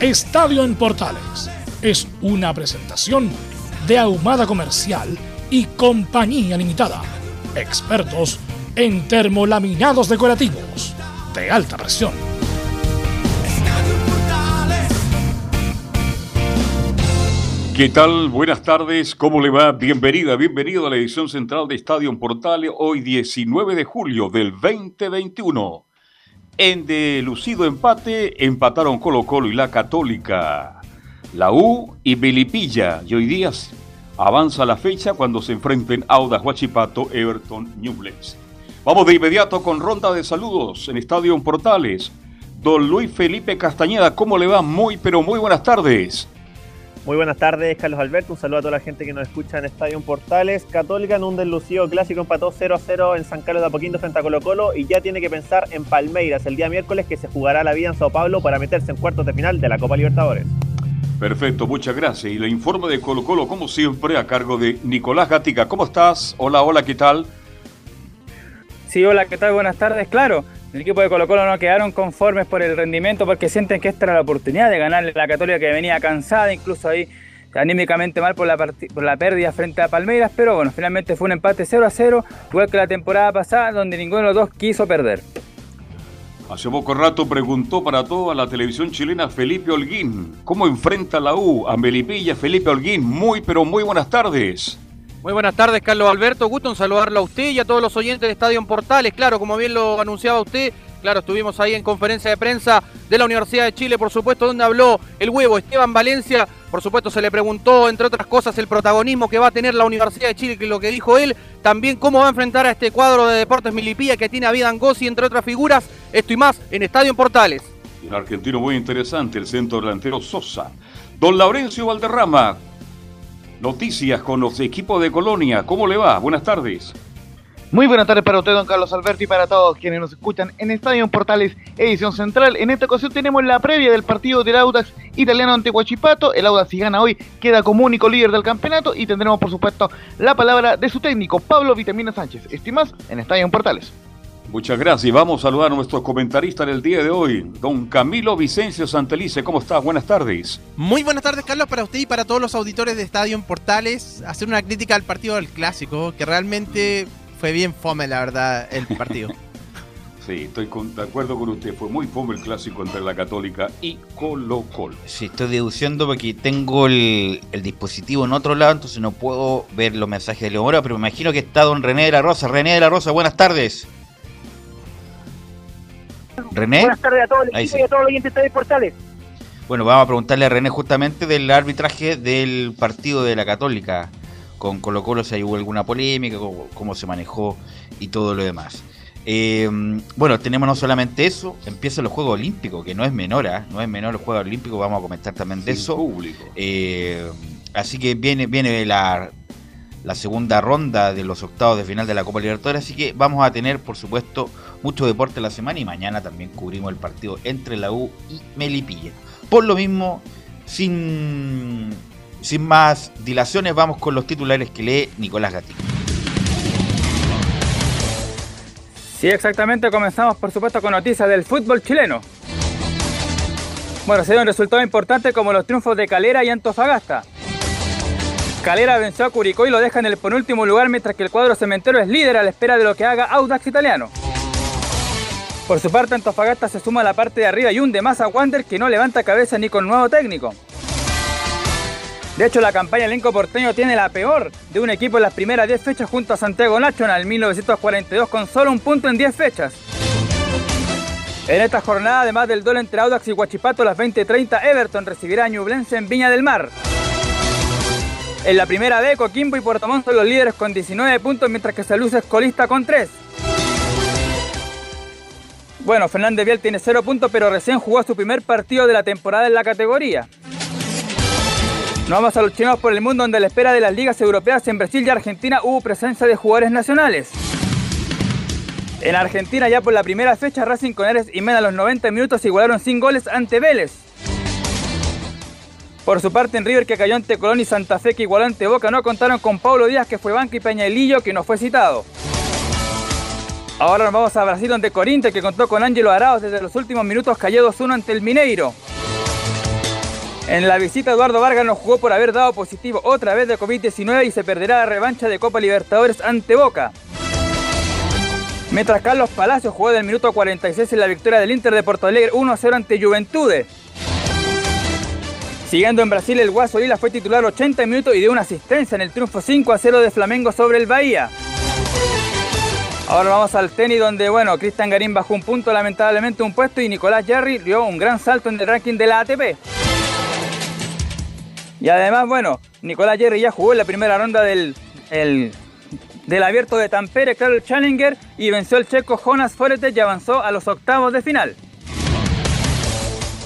Estadio en Portales es una presentación de Ahumada Comercial y Compañía Limitada. Expertos en termolaminados decorativos de alta presión. ¿Qué tal? Buenas tardes, ¿cómo le va? Bienvenida, bienvenido a la edición central de Estadio en Portales, hoy 19 de julio del 2021. En de lucido empate empataron Colo Colo y la Católica. La U y Melipilla. Y hoy día avanza la fecha cuando se enfrenten Audas Huachipato, Everton, Newlands. Vamos de inmediato con ronda de saludos en Estadio Portales. Don Luis Felipe Castañeda, ¿cómo le va? Muy, pero muy buenas tardes. Muy buenas tardes, Carlos Alberto. Un saludo a toda la gente que nos escucha en Estadio Portales. Católica en un deslucido clásico empató 0 a 0 en San Carlos de Apoquindo frente a Colo Colo y ya tiene que pensar en Palmeiras el día miércoles que se jugará la vida en Sao Paulo para meterse en cuartos de final de la Copa Libertadores. Perfecto, muchas gracias. Y le informe de Colo Colo, como siempre, a cargo de Nicolás Gatica. ¿Cómo estás? Hola, hola, ¿qué tal? Sí, hola, ¿qué tal? Buenas tardes. Claro, el equipo de Colo Colo no quedaron conformes por el rendimiento porque sienten que esta era la oportunidad de ganarle a la Católica que venía cansada, incluso ahí anímicamente mal por la, por la pérdida frente a Palmeiras, pero bueno, finalmente fue un empate 0 a 0, igual que la temporada pasada, donde ninguno de los dos quiso perder. Hace poco rato preguntó para toda la televisión chilena Felipe Holguín, ¿cómo enfrenta la U a Melipilla? Felipe Holguín, muy pero muy buenas tardes. Muy buenas tardes, Carlos Alberto. Gusto en saludarlo a usted y a todos los oyentes de Estadio Portales. Claro, como bien lo anunciaba usted, claro, estuvimos ahí en conferencia de prensa de la Universidad de Chile, por supuesto, donde habló el huevo Esteban Valencia. Por supuesto, se le preguntó, entre otras cosas, el protagonismo que va a tener la Universidad de Chile, que lo que dijo él. También cómo va a enfrentar a este cuadro de Deportes Milipilla que tiene a Vida Angosi, entre otras figuras. Esto y más en Estadio Portales. Un argentino muy interesante, el centro delantero Sosa. Don Laurencio Valderrama, Noticias con los equipos de Colonia. ¿Cómo le va? Buenas tardes. Muy buenas tardes para usted, don Carlos Alberto, y para todos quienes nos escuchan en Estadio Portales, edición central. En esta ocasión tenemos la previa del partido del Audax italiano ante Huachipato. El Audax, si gana hoy, queda como único líder del campeonato. Y tendremos, por supuesto, la palabra de su técnico, Pablo Vitamina Sánchez. Estimas en Estadio Portales. Muchas gracias. Vamos a saludar a nuestros comentaristas del día de hoy. Don Camilo Vicencio Santelice, ¿cómo estás? Buenas tardes. Muy buenas tardes, Carlos, para usted y para todos los auditores de Estadio en Portales. Hacer una crítica al partido del Clásico, que realmente fue bien fome, la verdad, el partido. sí, estoy de acuerdo con usted. Fue muy fome el Clásico entre la Católica y Colo Colo. Sí, estoy deduciendo porque tengo el, dispositivo en otro lado, entonces no puedo ver los mensajes de Leomora, pero me imagino que está don René de la Rosa. René de la Rosa, buenas tardes. René. Buenas tardes a todos el equipo y a todos los oyentes de Portales. Bueno, vamos a preguntarle a René justamente del arbitraje del partido de la Católica con Colo Colo, si hubo alguna polémica, cómo, se manejó y todo lo demás. Eh, bueno, tenemos no solamente eso, empieza los Juegos Olímpicos, que no es menor, ¿eh? no es menor los Juegos Olímpicos, vamos a comentar también de eso. Público. Eh, así que viene, viene la, la segunda ronda de los octavos de final de la Copa Libertadores, así que vamos a tener, por supuesto, mucho deporte la semana y mañana también cubrimos el partido entre la U y Melipilla. Por lo mismo, sin, sin más dilaciones, vamos con los titulares que lee Nicolás Gatín. Sí, exactamente. Comenzamos, por supuesto, con noticias del fútbol chileno. Bueno, se un resultado importante como los triunfos de Calera y Antofagasta. Calera venció a Curicó y lo deja en el penúltimo lugar, mientras que el cuadro cementero es líder a la espera de lo que haga Audax Italiano. Por su parte, Antofagasta se suma a la parte de arriba y un de más a Wander que no levanta cabeza ni con nuevo técnico. De hecho, la campaña elenco porteño tiene la peor de un equipo en las primeras 10 fechas junto a Santiago Nacional 1942 con solo un punto en 10 fechas. En esta jornada, además del duelo entre Audax y Huachipato, las 20.30, Everton recibirá a Ñublense en Viña del Mar. En la primera B, Coquimbo y Puerto Montt son los líderes con 19 puntos, mientras que Salud es colista con 3. Bueno, Fernández Vial tiene 0 puntos, pero recién jugó su primer partido de la temporada en la categoría. Nos vamos a los chinos por el mundo, donde a la espera de las ligas europeas en Brasil y Argentina hubo presencia de jugadores nacionales. En Argentina, ya por la primera fecha, Racing con Ares y Mena a los 90 minutos igualaron sin goles ante Vélez. Por su parte, en River, que cayó ante Colón y Santa Fe, que igualó ante Boca, no contaron con Pablo Díaz, que fue banca, y Peñalillo, que no fue citado. Ahora nos vamos a Brasil, donde Corinthians, que contó con Ángelo Arauz desde los últimos minutos, cayó 2-1 ante el Mineiro. En la visita, Eduardo Vargas nos jugó por haber dado positivo otra vez de COVID-19 y se perderá la revancha de Copa Libertadores ante Boca. Mientras Carlos Palacios jugó del minuto 46 en la victoria del Inter de Porto Alegre 1-0 ante Juventude. Siguiendo en Brasil, el Guaso Lila fue titular 80 minutos y dio una asistencia en el triunfo 5-0 de Flamengo sobre el Bahía. Ahora vamos al tenis donde, bueno, Cristian Garín bajó un punto, lamentablemente un puesto y Nicolás Jarry dio un gran salto en el ranking de la ATP. Y además, bueno, Nicolás Jarry ya jugó en la primera ronda del, del abierto de Tampere, claro, el Challenger, y venció al checo Jonas Foretes y avanzó a los octavos de final.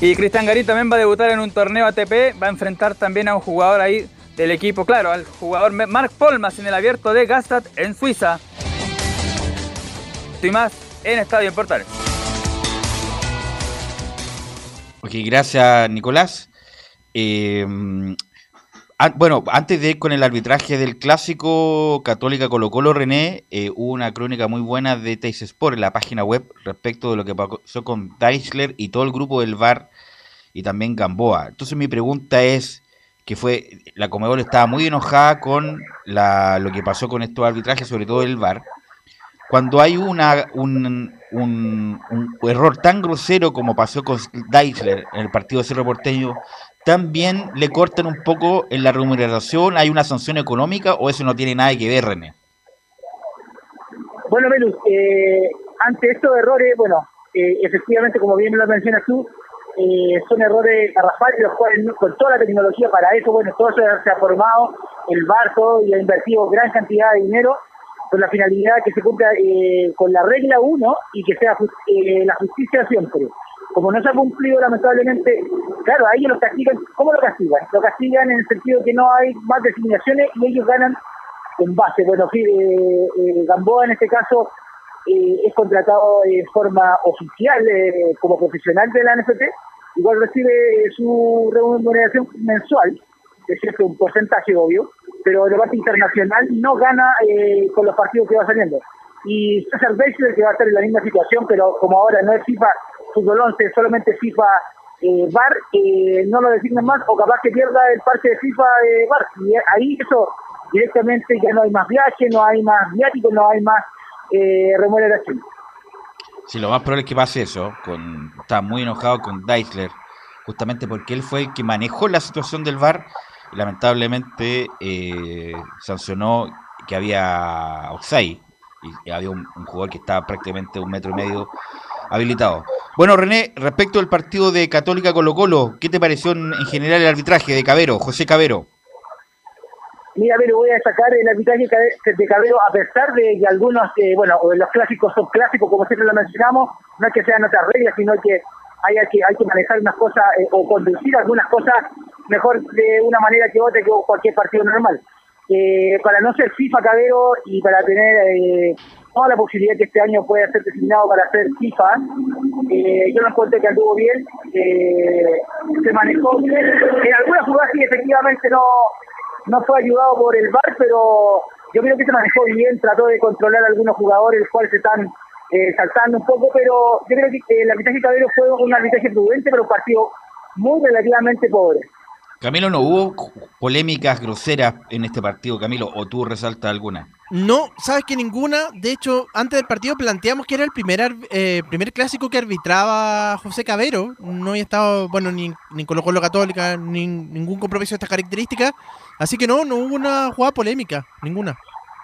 Y Cristian Garín también va a debutar en un torneo ATP, va a enfrentar también a un jugador ahí del equipo, claro, al jugador Mark Polmas en el abierto de Gastad en Suiza. Y más en Estadio en Portales. Ok, gracias Nicolás. Eh, bueno, antes de ir con el arbitraje del clásico Católica Colo Colo René, eh, hubo una crónica muy buena de Teis Sport en la página web respecto de lo que pasó con Deichler y todo el grupo del VAR y también Gamboa. Entonces mi pregunta es que fue, la Comebol estaba muy enojada con la, lo que pasó con estos arbitrajes, sobre todo el VAR. Cuando hay una, un, error tan grosero como pasó con Deichler en el partido de Cerro Porteño, también le cortan un poco en la remuneración? ¿Hay una sanción económica o eso no tiene nada que ver, René? Bueno, Melus, eh, ante estos errores, bueno, eh, efectivamente, como bien lo mencionas tú, eh, son errores garrafales, los cuales con toda la tecnología para eso, bueno, todo eso se ha formado, el barco y ha invertido gran cantidad de dinero con la finalidad que se cumpla con la regla 1 y que sea la justicia siempre como no se ha cumplido lamentablemente, claro, a ellos los castigan, ¿cómo lo castigan? Lo castigan en el sentido que no hay más designaciones y ellos ganan en base. Bueno, eh, eh, Gamboa en este caso eh, es contratado de forma oficial eh, como profesional de la NFT, igual recibe su remuneración mensual, es cierto, un porcentaje obvio, pero de parte internacional no gana con los partidos que va saliendo. Y César Beisler, que va a estar en la misma situación, pero como ahora no es FIFA fútbol 11, solamente FIFA eh, VAR, eh, no lo designen más, o capaz que pierda el parche de FIFA eh, VAR. Y ahí eso directamente ya no hay más viaje, no hay más viático, no hay más eh, remuneración. Sí, lo más probable es que pase eso. Con, está muy enojado con Deisler, justamente porque él fue el que manejó la situación del VAR lamentablemente eh, sancionó que había offside y había un, jugador que estaba prácticamente un metro y medio habilitado. Bueno, René, respecto al partido de Católica Colo Colo, ¿qué te pareció en, general el arbitraje de Cabero, José Cabero? Mira, pero voy a destacar el arbitraje de Cabero, a pesar de que algunos, eh, bueno, los clásicos son clásicos, como siempre lo mencionamos, no es que sean otras reglas, sino que hay que, hay que manejar unas cosas eh, o conducir algunas cosas mejor de una manera que otra que cualquier partido normal. Eh, para no ser FIFA Cabero y para tener eh, toda la posibilidad que este año pueda ser designado para ser FIFA. Eh, yo no encontré que anduvo bien, eh, se manejó bien. En algunas jugadas sí, efectivamente no, no fue ayudado por el VAR, pero yo creo que se manejó bien, trató de controlar a algunos jugadores, los cuales se están saltando un poco, pero yo creo que el arbitraje Cabero fue un arbitraje prudente, pero un partido muy relativamente pobre. Camilo, ¿no hubo polémicas groseras en este partido, Camilo, o tú resaltas alguna? No, sabes que ninguna. De hecho, antes del partido planteamos que era el primer eh, primer clásico que arbitraba José Cabero. No había estado, bueno, ni, ni Colo Colo Católica, ni ningún compromiso de estas características. Así que no, no hubo una jugada polémica, ninguna.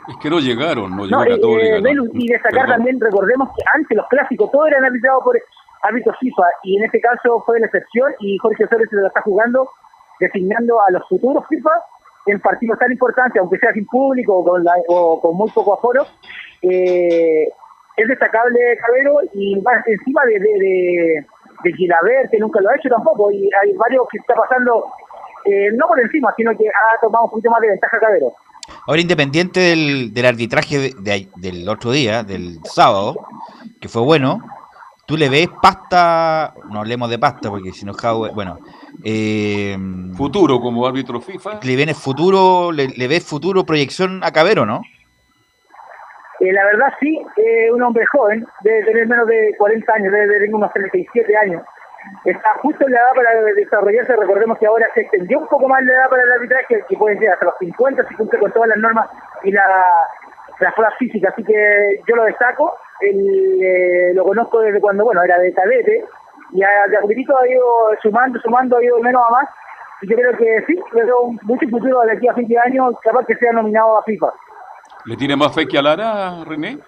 Es que no llegaron, no llegó No, Católica. eh, no. Y destacar Perdón. también, recordemos que antes los clásicos todos eran arbitrados por árbitros FIFA y en este caso fue la excepción y Jorge Osorio se lo está jugando designando a los futuros FIFA en partidos tan importantes, aunque sea sin público o con, muy poco aforo. Eh, es destacable Cabero y más encima de, de, de, que nunca lo ha hecho tampoco, y hay varios que está pasando, eh, no por encima, sino que ha tomado un poquito más de ventaja Cabero. Ahora, independiente del, del arbitraje de- de- del otro día, del sábado, que fue bueno, tú le ves pasta, no hablemos de pasta, porque si no, bueno, eh, Futuro como árbitro FIFA. le ves futuro, le, le ves futuro proyección a Cabero, ¿no? Eh, la verdad sí, eh, un hombre joven, debe tener menos de 40 años, debe tener unos 37 años. Está justo en la edad para desarrollarse, recordemos que ahora se extendió un poco más la edad para el arbitraje, que puede ser hasta los 50 si cumple con todas las normas y la, las pruebas físicas, así que yo lo destaco, Él, eh, lo conozco desde cuando, bueno, era de cadete, y a, de a poquitito ha ido sumando, sumando, ha ido de menos a más, y yo creo que sí, pero mucho futuro de aquí a fin de año, capaz que sea nominado a FIFA. ¿Le tiene más fe que a Lara, René?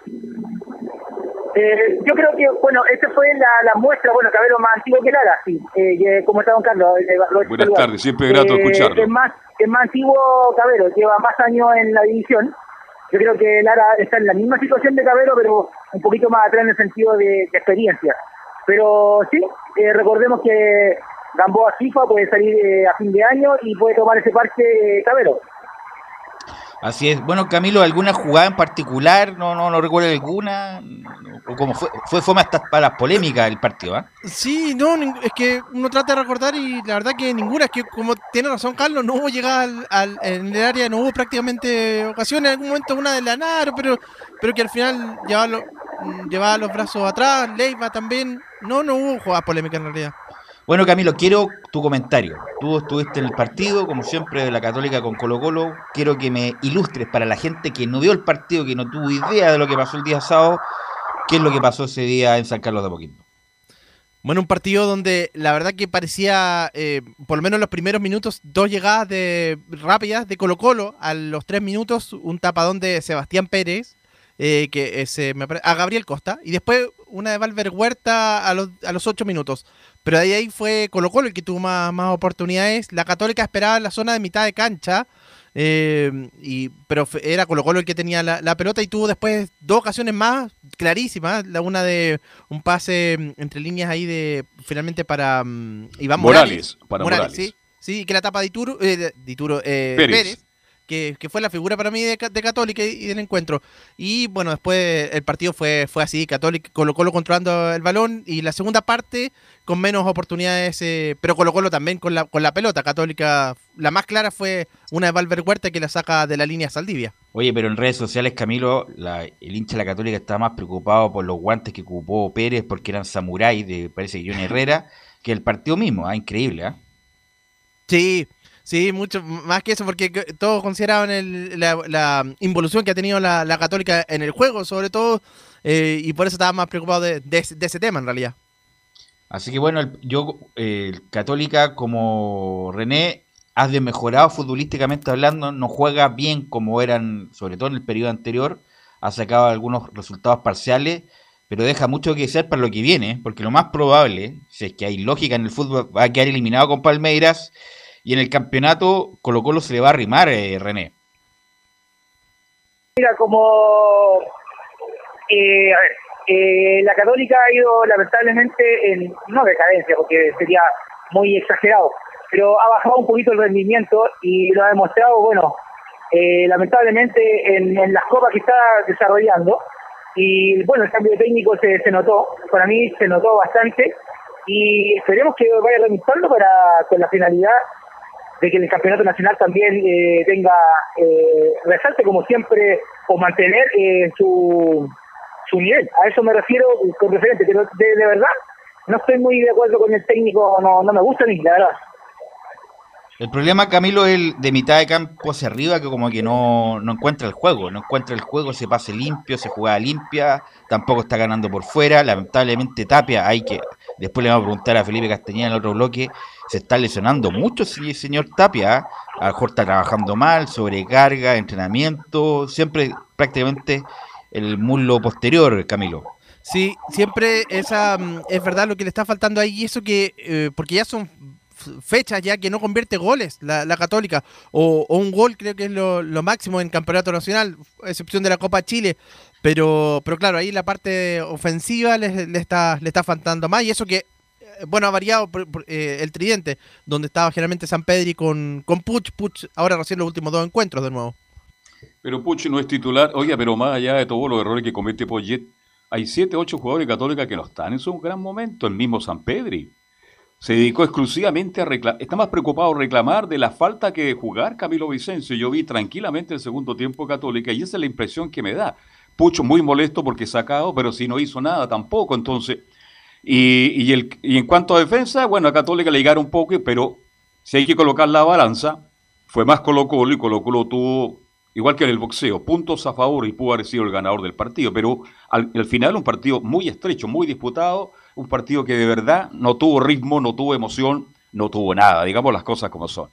Eh, yo creo que, bueno, esta fue la, la muestra, bueno, Cabero más antiguo que Lara, sí, eh, como está don Carlos. eh, Buenas tardes, siempre grato escucharlo. Es más, es más antiguo Cabero, lleva más años en la división. Yo creo que Lara está en la misma situación de Cabero, pero un poquito más atrás en el sentido de, de experiencia. Pero sí, eh, recordemos que Gamboa FIFA puede salir eh, a fin de año y puede tomar ese parche eh, Cabero. Así es. Bueno, Camilo, ¿alguna jugada en particular? No, no, recuerdo alguna. O como fue, fue fome hasta para las polémicas el partido, ¿ah? Sí, no, es que uno trata de recordar y la verdad que ninguna, es que como tiene razón Carlos, no hubo llegada al, al- en el área, no hubo prácticamente ocasiones, en algún momento una de Lanaro, pero, pero que al final llevaba, llevaba los brazos atrás, Leiva también, no, no hubo jugada polémica en realidad. Bueno, Camilo, quiero tu comentario. Tú estuviste en el partido, como siempre, de la Católica con Colo Colo. Quiero que me ilustres para la gente que no vio el partido, que no tuvo idea de lo que pasó el día sábado, qué es lo que pasó ese día en San Carlos de Apoquindo. Bueno, un partido donde la verdad que parecía, eh, por lo menos en los primeros minutos, dos llegadas de rápidas de Colo Colo. A los tres minutos, un tapadón de Sebastián Pérez, eh, que eh, me pare- a Gabriel Costa. Y después una de Valver Huerta a los, a los ocho minutos. Pero de ahí fue Colo Colo el que tuvo más, más oportunidades. La Católica esperaba la zona de mitad de cancha. eh, y, pero era Colo Colo el que tenía la, la pelota y tuvo después dos ocasiones más clarísimas. La una de un pase mm, entre líneas ahí de finalmente para mm, Iván Morales. Morales, para Morales. sí. Sí, que la tapa de Dituro, eh, de- Dituro, eh, Pérez. Pérez, que, que fue la figura para mí de, Ca- de Católica y, y del encuentro. Y bueno, después el partido fue, fue así, Católica, Colo Colo controlando el balón y la segunda parte con menos oportunidades, eh, pero Colo Colo también con la, con la pelota. Católica, la más clara fue una de Valver Huerta que la saca de la línea Saldivia. Oye, pero en redes sociales, Camilo, la- el hincha de la Católica estaba más preocupado por los guantes que ocupó Pérez porque eran samurái de, parece que Johnny Herrera, que el partido mismo. Ah, increíble, ¿ah? Sí, sí, mucho más que eso, porque todos consideraban el- la, involución que ha tenido la, Católica en el juego, sobre todo, eh, y por eso estaba más preocupado de, ese- tema en realidad. Así que bueno, el- yo, eh, Católica como René, has de mejorado futbolísticamente hablando, no juega bien como eran, sobre todo en el periodo anterior, ha sacado algunos resultados parciales, pero deja mucho que desear para lo que viene, porque lo más probable, si es que hay lógica en el fútbol, va a quedar eliminado con Palmeiras y en el campeonato Colo Colo se le va a arrimar, eh, René. Mira, como eh, a ver, eh, la Católica ha ido lamentablemente en, no decadencia, porque sería muy exagerado, pero ha bajado un poquito el rendimiento y lo ha demostrado, bueno, eh, lamentablemente en, en las copas que está desarrollando. Y bueno, el cambio de técnico se, notó, para mí se notó bastante y esperemos que vaya realizando para con la finalidad de que el campeonato nacional también eh, tenga eh, resalte como siempre o mantener eh, su, su nivel. A eso me refiero con referente, que no- de, de verdad no estoy muy de acuerdo con el técnico, no, no me gusta ni la verdad. El problema, Camilo, es el de mitad de campo hacia arriba, que como que no, no encuentra el juego, no encuentra el juego, se pase limpio, se juega limpia, tampoco está ganando por fuera, lamentablemente Tapia, hay que, después le vamos a preguntar a Felipe Castañeda en el otro bloque, se está lesionando mucho señor Tapia, ¿ah? a lo mejor está trabajando mal, sobrecarga, entrenamiento, siempre prácticamente el muslo posterior, Camilo. Sí, siempre esa mm, es verdad lo que le está faltando ahí, y eso que, eh, porque ya son fechas ya que no convierte goles la, Católica, o, un gol creo que es lo, máximo en Campeonato Nacional, excepción de la Copa Chile, pero, pero claro, ahí la parte ofensiva le, le, está, le está faltando más, y eso que, eh, bueno, ha variado eh, el tridente, donde estaba generalmente San Pedri con, con Puch, Puch ahora recién los últimos dos encuentros de nuevo. Pero Puch no es titular, oye, pero más allá de todos los errores que comete Poyet, hay siete, ocho jugadores católicos que no están en su gran momento, el mismo San Pedri se dedicó exclusivamente a reclamar, está más preocupado reclamar de la falta que jugar Camilo Vicencio. Yo vi tranquilamente el segundo tiempo Católica y esa es la impresión que me da. Pucho muy molesto porque sacado, pero si no hizo nada tampoco. Entonces, y, y, el, y en cuanto a defensa, bueno, a Católica le llegaron un poco, pero si hay que colocar la balanza, fue más Colo Colo y Colo Colo tuvo, igual que en el boxeo, puntos a favor y pudo haber sido el ganador del partido. Pero al, al final un partido muy estrecho, muy disputado un partido que de verdad no tuvo ritmo, no tuvo emoción, no tuvo nada, digamos las cosas como son.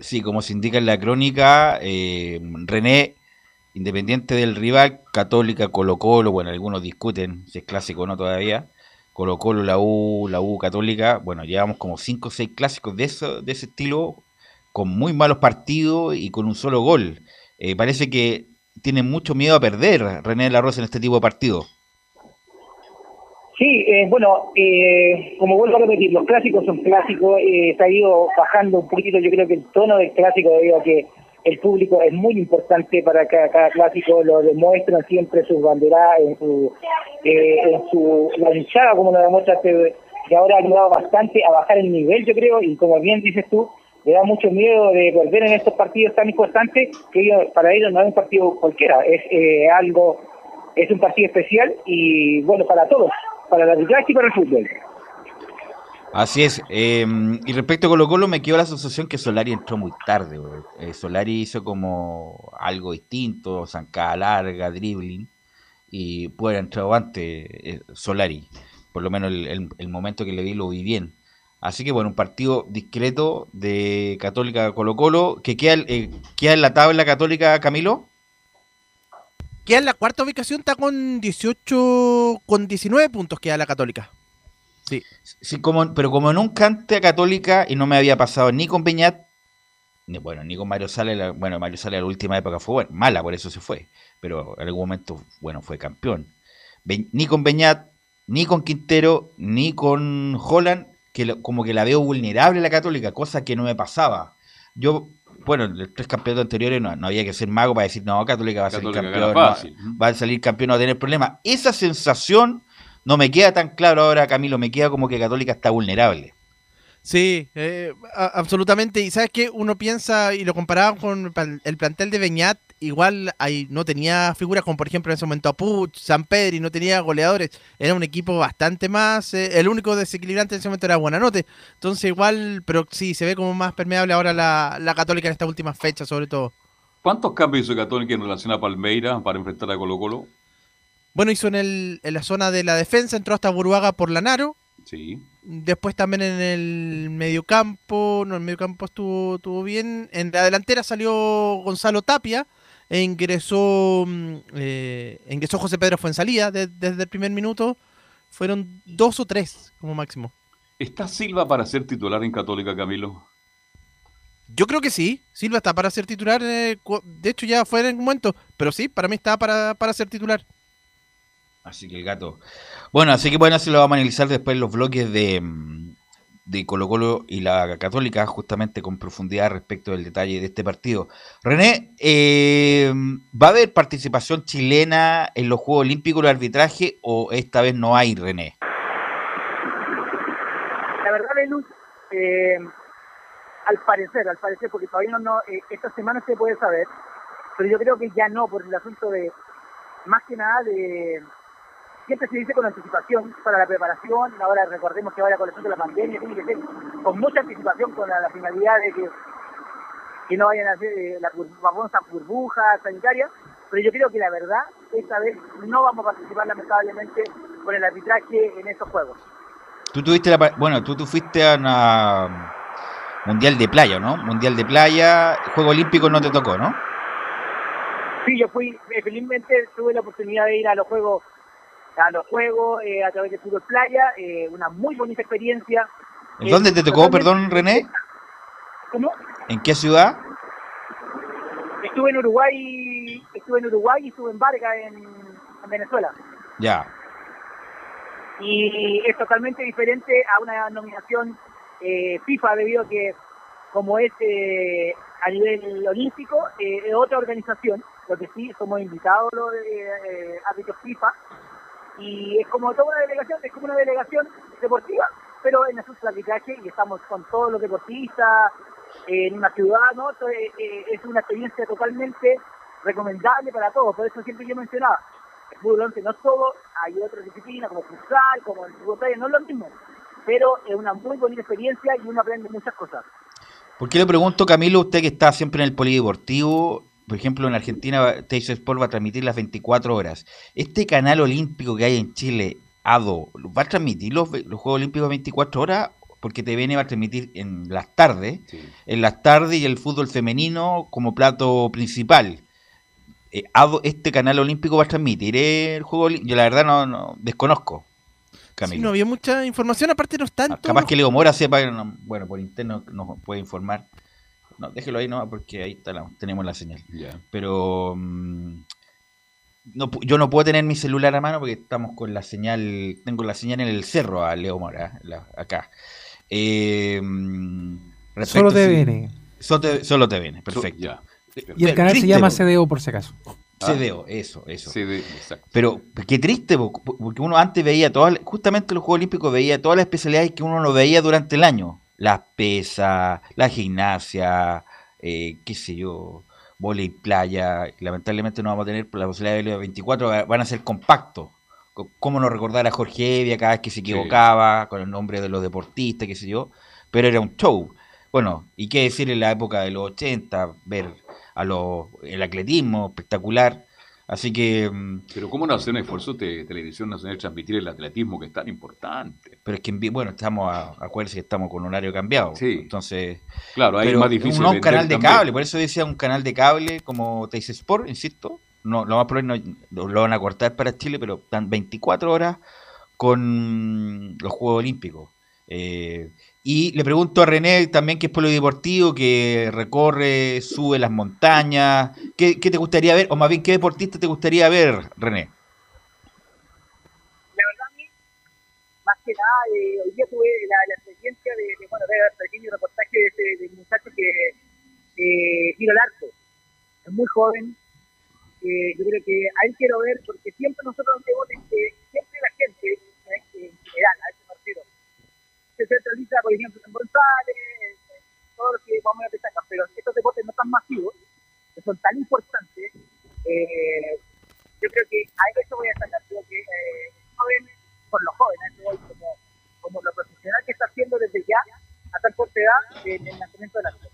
Sí, como se indica en la crónica, eh, René, independiente del rival, Católica, Colo Colo, bueno, algunos discuten si es clásico o no todavía, Colo Colo, la U, la U Católica, bueno, llevamos como 5 o 6 clásicos de, eso, de ese estilo, con muy malos partidos y con un solo gol. Eh, parece que tiene mucho miedo a perder René de en este tipo de partidos. Sí, eh, bueno, eh, como vuelvo a repetir, los clásicos son clásicos, eh, se ha ido bajando un poquito, yo creo que el tono del clásico debido a que el público es muy importante para cada, cada clásico, lo demuestran siempre sus banderas, en su, eh, en su la hinchada, como lo demuestra que ahora ha ayudado bastante a bajar el nivel, yo creo, y como bien dices tú, le da mucho miedo de volver en estos partidos tan importantes que para ellos no es un partido cualquiera, es eh, algo, es un partido especial y bueno, para todos para la y para el fútbol. Así es. Em, y respecto a Colo Colo, me quedó la sensación que Solari entró muy tarde. Eh, Solari hizo como algo distinto, zancada larga, dribbling, y puede haber entrado antes eh, Solari. Por lo menos el, momento que le vi lo vi bien. Así que bueno, un partido discreto de Católica Colo Colo, que queda, eh, queda en la tabla católica, Camilo. Queda en la cuarta ubicación, está con 18, con 19 puntos queda la Católica. Sí. sí como, pero como nunca antes a Católica, y no me había pasado ni con Peñat, ni, bueno, ni con Mario Sala, bueno, Mario Sala la última época fue bueno, mala, por eso se fue, pero en algún momento, bueno, fue campeón. ni con Beñat, ni con Quintero, ni con Holland, que como que la veo vulnerable la Católica, cosa que no me pasaba. Yo bueno, los tres campeonatos anteriores no, había que ser mago para decir, no, Católica va a salir campeón, va a salir campeón, no va a tener problemas. Esa sensación no me queda tan claro ahora, Camilo, me queda como que Católica está vulnerable. Sí, eh, absolutamente. Y sabes que uno piensa y lo comparaba con el plantel de Beñat, igual ahí no tenía figuras como por ejemplo en ese momento Puch, San Pedro y no tenía goleadores. Era un equipo bastante más. Eh, el único desequilibrante en ese momento era Buenanote. Entonces, igual, pero sí, se ve como más permeable ahora la, la Católica en esta última fecha, sobre todo. ¿Cuántos cambios hizo Católica en relación a Palmeira para enfrentar a Colo Colo? Bueno, hizo en, el, en la zona de la defensa, entró hasta Buruaga por Lanaro. Sí. Después también en el mediocampo, no, el mediocampo estuvo, estuvo bien. En la delantera salió Gonzalo Tapia e ingresó, mm, eh, ingresó José Pedro Fuensalía desde el primer minuto. Fueron dos o tres como máximo. ¿Está Silva para ser titular en Católica, Camilo? Yo creo que sí. Silva está para ser titular. Eh, de hecho, ya fue en el momento. Pero sí, para mí está para, para ser titular. Así que el gato. Bueno, así que bueno, así lo vamos a analizar después los bloques de, mm, de Colo Colo y la Católica, justamente con profundidad respecto del detalle de este partido. René, eh, ¿va a haber participación chilena en los Juegos Olímpicos de arbitraje o esta vez no hay, René? La verdad, Luz, eh, al parecer, al parecer, porque todavía no, eh, esta semana se puede saber, pero yo creo que ya no, por el asunto de, más que nada de siempre se dice con anticipación para la preparación, ahora recordemos que va la colección de la pandemia, tiene que ser con mucha anticipación con la, finalidad de que, que no vayan a hacer eh, la famosa burbuja sanitaria, pero yo creo que la verdad, esta vez no vamos a participar lamentablemente con el arbitraje en estos juegos. Tú tuviste la, bueno, tú, tú fuiste a una mundial de playa, ¿no? Mundial de playa, Juego Olímpico no te tocó, ¿no? Sí, yo fui, felizmente tuve la oportunidad de ir a los Juegos a los juegos eh, a través de fútbol playa, eh, una muy bonita experiencia. ¿En dónde te tocó, perdón, René? ¿Cómo? ¿En qué ciudad? Estuve en Uruguay, estuve en Uruguay y estuve en Vargas, en, Venezuela. Ya. Y es totalmente diferente a una nominación eh, FIFA debido a que como es eh, a nivel olímpico, eh, es otra organización, lo que sí somos invitados los eh, árbitros FIFA y es como toda una delegación, es como una delegación deportiva, pero en asuntos de arbitraje y estamos con todos los deportistas en una ciudad, ¿no? Eh, eh, es una experiencia totalmente recomendable para todos, por eso siempre yo mencionaba, el fútbol 11 no es todo, hay otras disciplinas como futsal, como el fútbol playa, no es lo mismo, pero es una muy bonita experiencia y uno aprende muchas cosas. ¿Por qué le pregunto, Camilo, usted que está siempre en el polideportivo, por ejemplo, en Argentina, Teis Sport va a transmitir las 24 horas. Este canal olímpico que hay en Chile, ADO, ¿va a transmitir los, los Juegos Olímpicos 24 horas? Porque TVN va a transmitir en las tardes, en las tardes y el fútbol femenino como plato principal. Eh, ADO, este canal olímpico va a transmitir el juego olímpico. Yo la verdad no, no desconozco. Camilo. Sí, no había mucha información, aparte no están. Ah, capaz que Leo Mora sepa, bueno, por interno nos puede informar. No, déjelo ahí no, porque ahí está tenemos la señal. Pero mm, no, yo no puedo tener mi celular a mano porque estamos con la señal, tengo la señal en el cerro a Leo Mora, acá. Eh, solo te viene. Solo, te viene, perfecto. y el canal se llama CDO por si acaso. Ah. CDO, eso, eso. Pero qué triste, porque uno antes veía todas, justamente los Juegos Olímpicos veía todas las especialidades que uno no veía durante el año las pesas, la gimnasia, eh, qué sé yo, volei playa. Lamentablemente no vamos a tener la posibilidad de verlo 24, van a ser compactos. ¿Cómo no recordar a Jorge Evia cada vez que se equivocaba con el nombre de los deportistas, qué sé yo? Pero era un show. Bueno, y qué decir en la época de los 80, ver a los, el atletismo espectacular, Así que. Mm, pero, ¿cómo no hacer un esfuerzo de Televisión Nacional transmitir el atletismo que es tan importante? Pero es que, bueno, estamos, a, acuérdense que estamos con horario cambiado. Sí. Entonces. Claro, ahí es más difícil. No, un canal de cable, por eso decía un canal de cable como Teis Sport, insisto. No, lo más probable no, lo van a cortar para Chile, pero están 24 horas con los Juegos Olímpicos. Eh, y le pregunto a René también, que es polideportivo, que recorre, sube las montañas. ¿Qué, te gustaría ver? O más bien, ¿qué deportista te gustaría ver, René? La verdad, a mí, más que nada, eh, hoy día tuve la, experiencia de, bueno, ver el pequeño reportaje de, este, de, muchacho que eh, tiro el arco. Es muy joven. Eh, yo creo que a él quiero ver, porque siempre nosotros vemos que siempre la gente, en general, se centraliza, por ejemplo, en González, en todo lo que vamos a destacar, pero estos deportes no tan masivos, que son tan importantes, eh, yo creo que a eso voy a destacar, creo que eh, jóvenes, con los jóvenes, como, como lo profesional que está haciendo desde ya a tan corta edad en el nacimiento de la ciudad.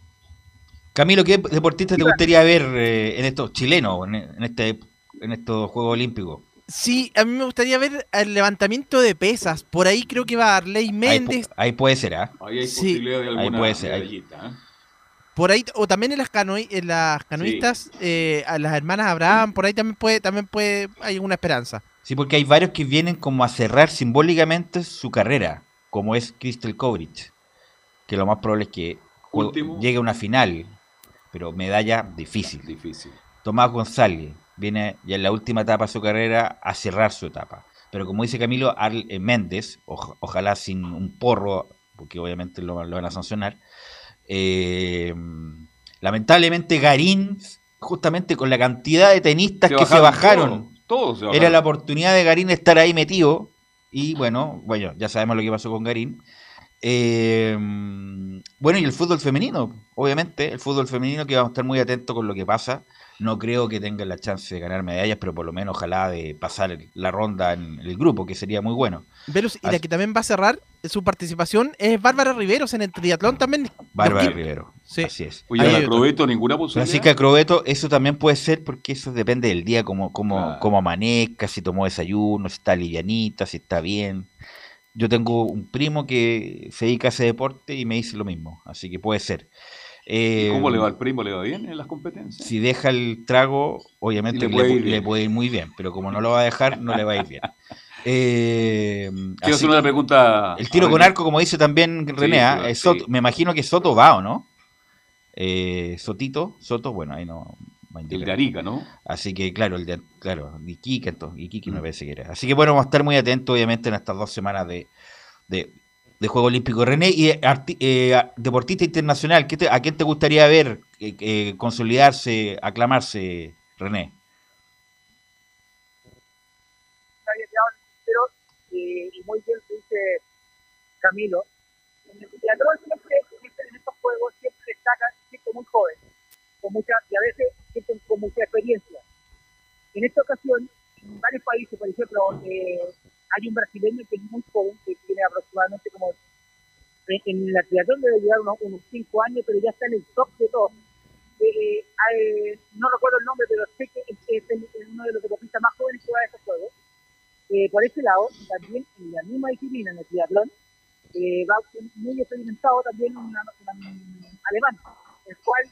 Camilo, ¿qué deportista te gustaría ver eh, en estos chilenos, en, en, este, en estos Juegos Olímpicos? Sí, a mí me gustaría ver el levantamiento de pesas. Por ahí creo que va Arley Méndez. Ahí, puede ser, ¿ah? Ahí hay posibilidad de alguna ahí puede ser, ¿eh? Por ahí, o también en las, en las canoístas, eh, a las hermanas Abraham, por ahí también puede, también puede, hay una esperanza. Sí, porque hay varios que vienen como a cerrar simbólicamente su carrera, como es Crystal Kovrich, que lo más probable es que llegue a una final, pero medalla difícil. Difícil. Tomás González, viene ya en la última etapa de su carrera a cerrar su etapa. Pero como dice Camilo, Arl eh, Méndez, ojalá sin un porro, porque obviamente lo, van a sancionar, eh, lamentablemente Garín, justamente con la cantidad de tenistas que se bajaron, era la oportunidad de Garín estar ahí metido, y bueno, bueno, ya sabemos lo que pasó con Garín. Eh, bueno, y el fútbol femenino, obviamente, el fútbol femenino que vamos a estar muy atentos con lo que pasa. No creo que tengan la chance de ganar medallas, pero por lo menos ojalá de pasar la ronda en el grupo, que sería muy bueno. Velus, y la que también va a cerrar su participación es Bárbara Riveros en el triatlón también. Bárbara Rivero, sí. así es. Oye, ¿la Crobeto ninguna posibilidad? Francisca Crobeto, eso también puede ser porque eso depende del día, como, como, como amanezca, si tomó desayuno, si está livianita, si está bien. Yo tengo un primo que se dedica a ese deporte y me dice lo mismo, así que puede ser. Eh, ¿Cómo le va al primo? ¿Le va bien en las competencias? Si deja el trago, obviamente le puede, ir muy bien, pero como no lo va a dejar, no le va a ir bien. Eh, Quiero hacer una pregunta. El tiro con arco, como dice también René, ¿ah? me imagino que Soto va o no. Eh, Sotito, Soto, bueno, ahí no. El de Arica, ¿no? Así que, claro, el de, claro, Iquique, entonces, Iquique me mm. parece que era. Así que, bueno, vamos a estar muy atentos, obviamente, en estas dos semanas de, de de Juego Olímpico. René, y eh, deportista internacional, ¿a quién te gustaría ver eh, eh, consolidarse, aclamarse, René? y muy bien se dice Camilo. En el teatro siempre, en estos juegos siempre destacan siempre muy joven, con mucha, y a veces siempre con mucha experiencia. En esta ocasión, en varios países, por ejemplo, eh, hay un brasileño que es muy joven, que tiene aproximadamente como en la triatlón debe llevar unos, unos cinco años, pero ya está en el top de todo. Eh, eh, no recuerdo el nombre, pero sé que es, uno de los deportistas más jóvenes que va a estos juegos. Eh, por ese lado, también en la misma disciplina, en el triatlón, va muy experimentado también un alemán, el cual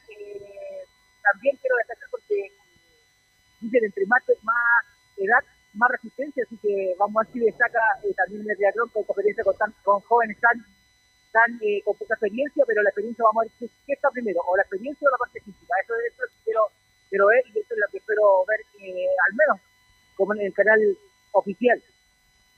también quiero destacar porque dicen entre más, más edad más resistencia, así que vamos a ver si destaca eh, también el triatlón con experiencia con, con jóvenes tan, tan eh, con poca experiencia, pero la experiencia vamos a ver qué, está primero, o la experiencia o la parte física. Eso, es lo que quiero, quiero ver y eso es lo que espero ver eh, al menos como en el canal oficial.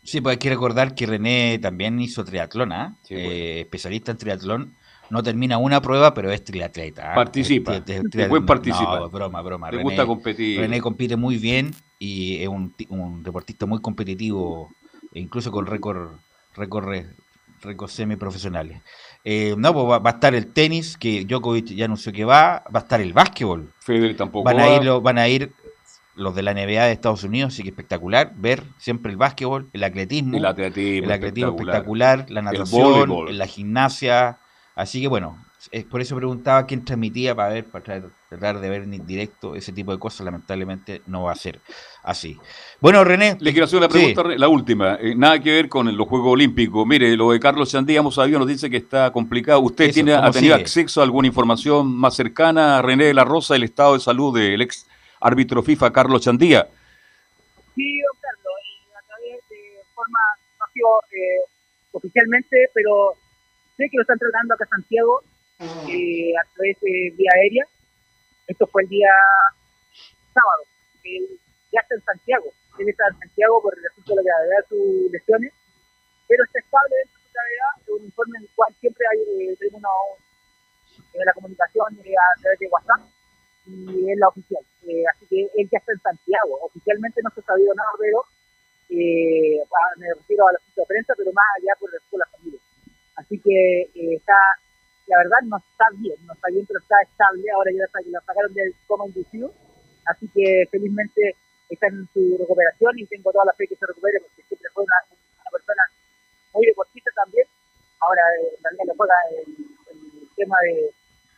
Sí, pues hay que recordar que René también hizo triatlón, ¿ah? Pues. especialista en triatlón no termina una prueba, pero es triatleta. ¿ah? Participa. buen participa. No, broma, broma. Le gusta competir. René compite muy bien y es un, un deportista muy competitivo, incluso con récord, récord, récord semiprofesionales. Eh, no, pues va, a estar el tenis, que Djokovic ya anunció que va, va a estar el básquetbol. Federer tampoco van a Ir, van a ir los de la NBA de Estados Unidos, así que espectacular ver siempre el básquetbol, el atletismo, el atletismo, el atletismo espectacular, la natación, la gimnasia, Así que bueno, por eso preguntaba quién transmitía para ver, para tratar de ver en directo ese tipo de cosas. Lamentablemente no va a ser así. Bueno, René. Le quiero hacer una pregunta, la última. Eh, nada que ver con los Juegos Olímpicos. Mire, lo de Carlos Chandía, hemos sabido, nos dice que está complicado. ¿Usted tiene, ha tenido acceso a alguna información más cercana a René de la Rosa, el estado de salud del ex árbitro FIFA, Carlos Chandía? Sí, don Carlos, a través de forma, no eh, oficialmente, pero Sé que lo están tratando acá en Santiago eh, a través de vía aérea. Esto fue el día sábado. Él ya está en Santiago. Él está en Santiago por el asunto de la gravedad de sus lesiones, pero está estable dentro de su gravedad. Es un informe en el cual siempre hay eh, una, la comunicación eh, a través de WhatsApp y es la oficial. Eh, así que él ya está en Santiago. Oficialmente no se ha sabido nada, pero eh, me refiero a la de prensa, pero más allá por de la familia. Así que está, la verdad no está bien, no está bien, pero está estable. Ahora ya lo sacaron del coma inducido. Así que felizmente está en su recuperación y tengo toda la fe que se recupere porque siempre fue una, persona muy deportista también. Ahora eh, realidad le juega el, tema de,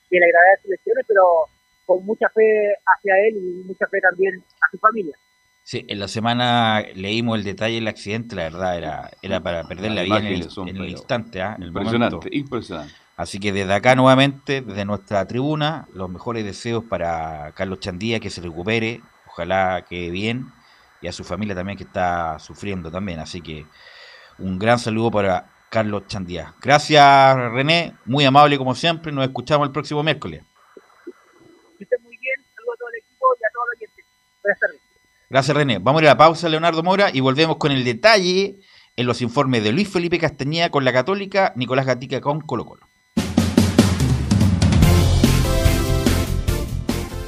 de la gravedad de sus lesiones, pero con mucha fe hacia él y mucha fe también a su familia. Sí, en la semana leímos el detalle del accidente, la verdad era, era para perder la, vida en el, instante. ¿ah? impresionante, impresionante. Así que desde acá nuevamente, desde nuestra tribuna, los mejores deseos para Carlos Chandía, que se recupere, ojalá quede bien, y a su familia también que está sufriendo también. Así que un gran saludo para Carlos Chandía. Gracias René, muy amable como siempre, nos escuchamos el próximo miércoles. Que muy bien, saludos a todo el equipo y a todos los oyentes. Buenas tardes. Gracias, René. Vamos a ir a la pausa, Leonardo Mora, y volvemos con el detalle en los informes de Luis Felipe Castañeda con la Católica, Nicolás Gatica con Colo Colo.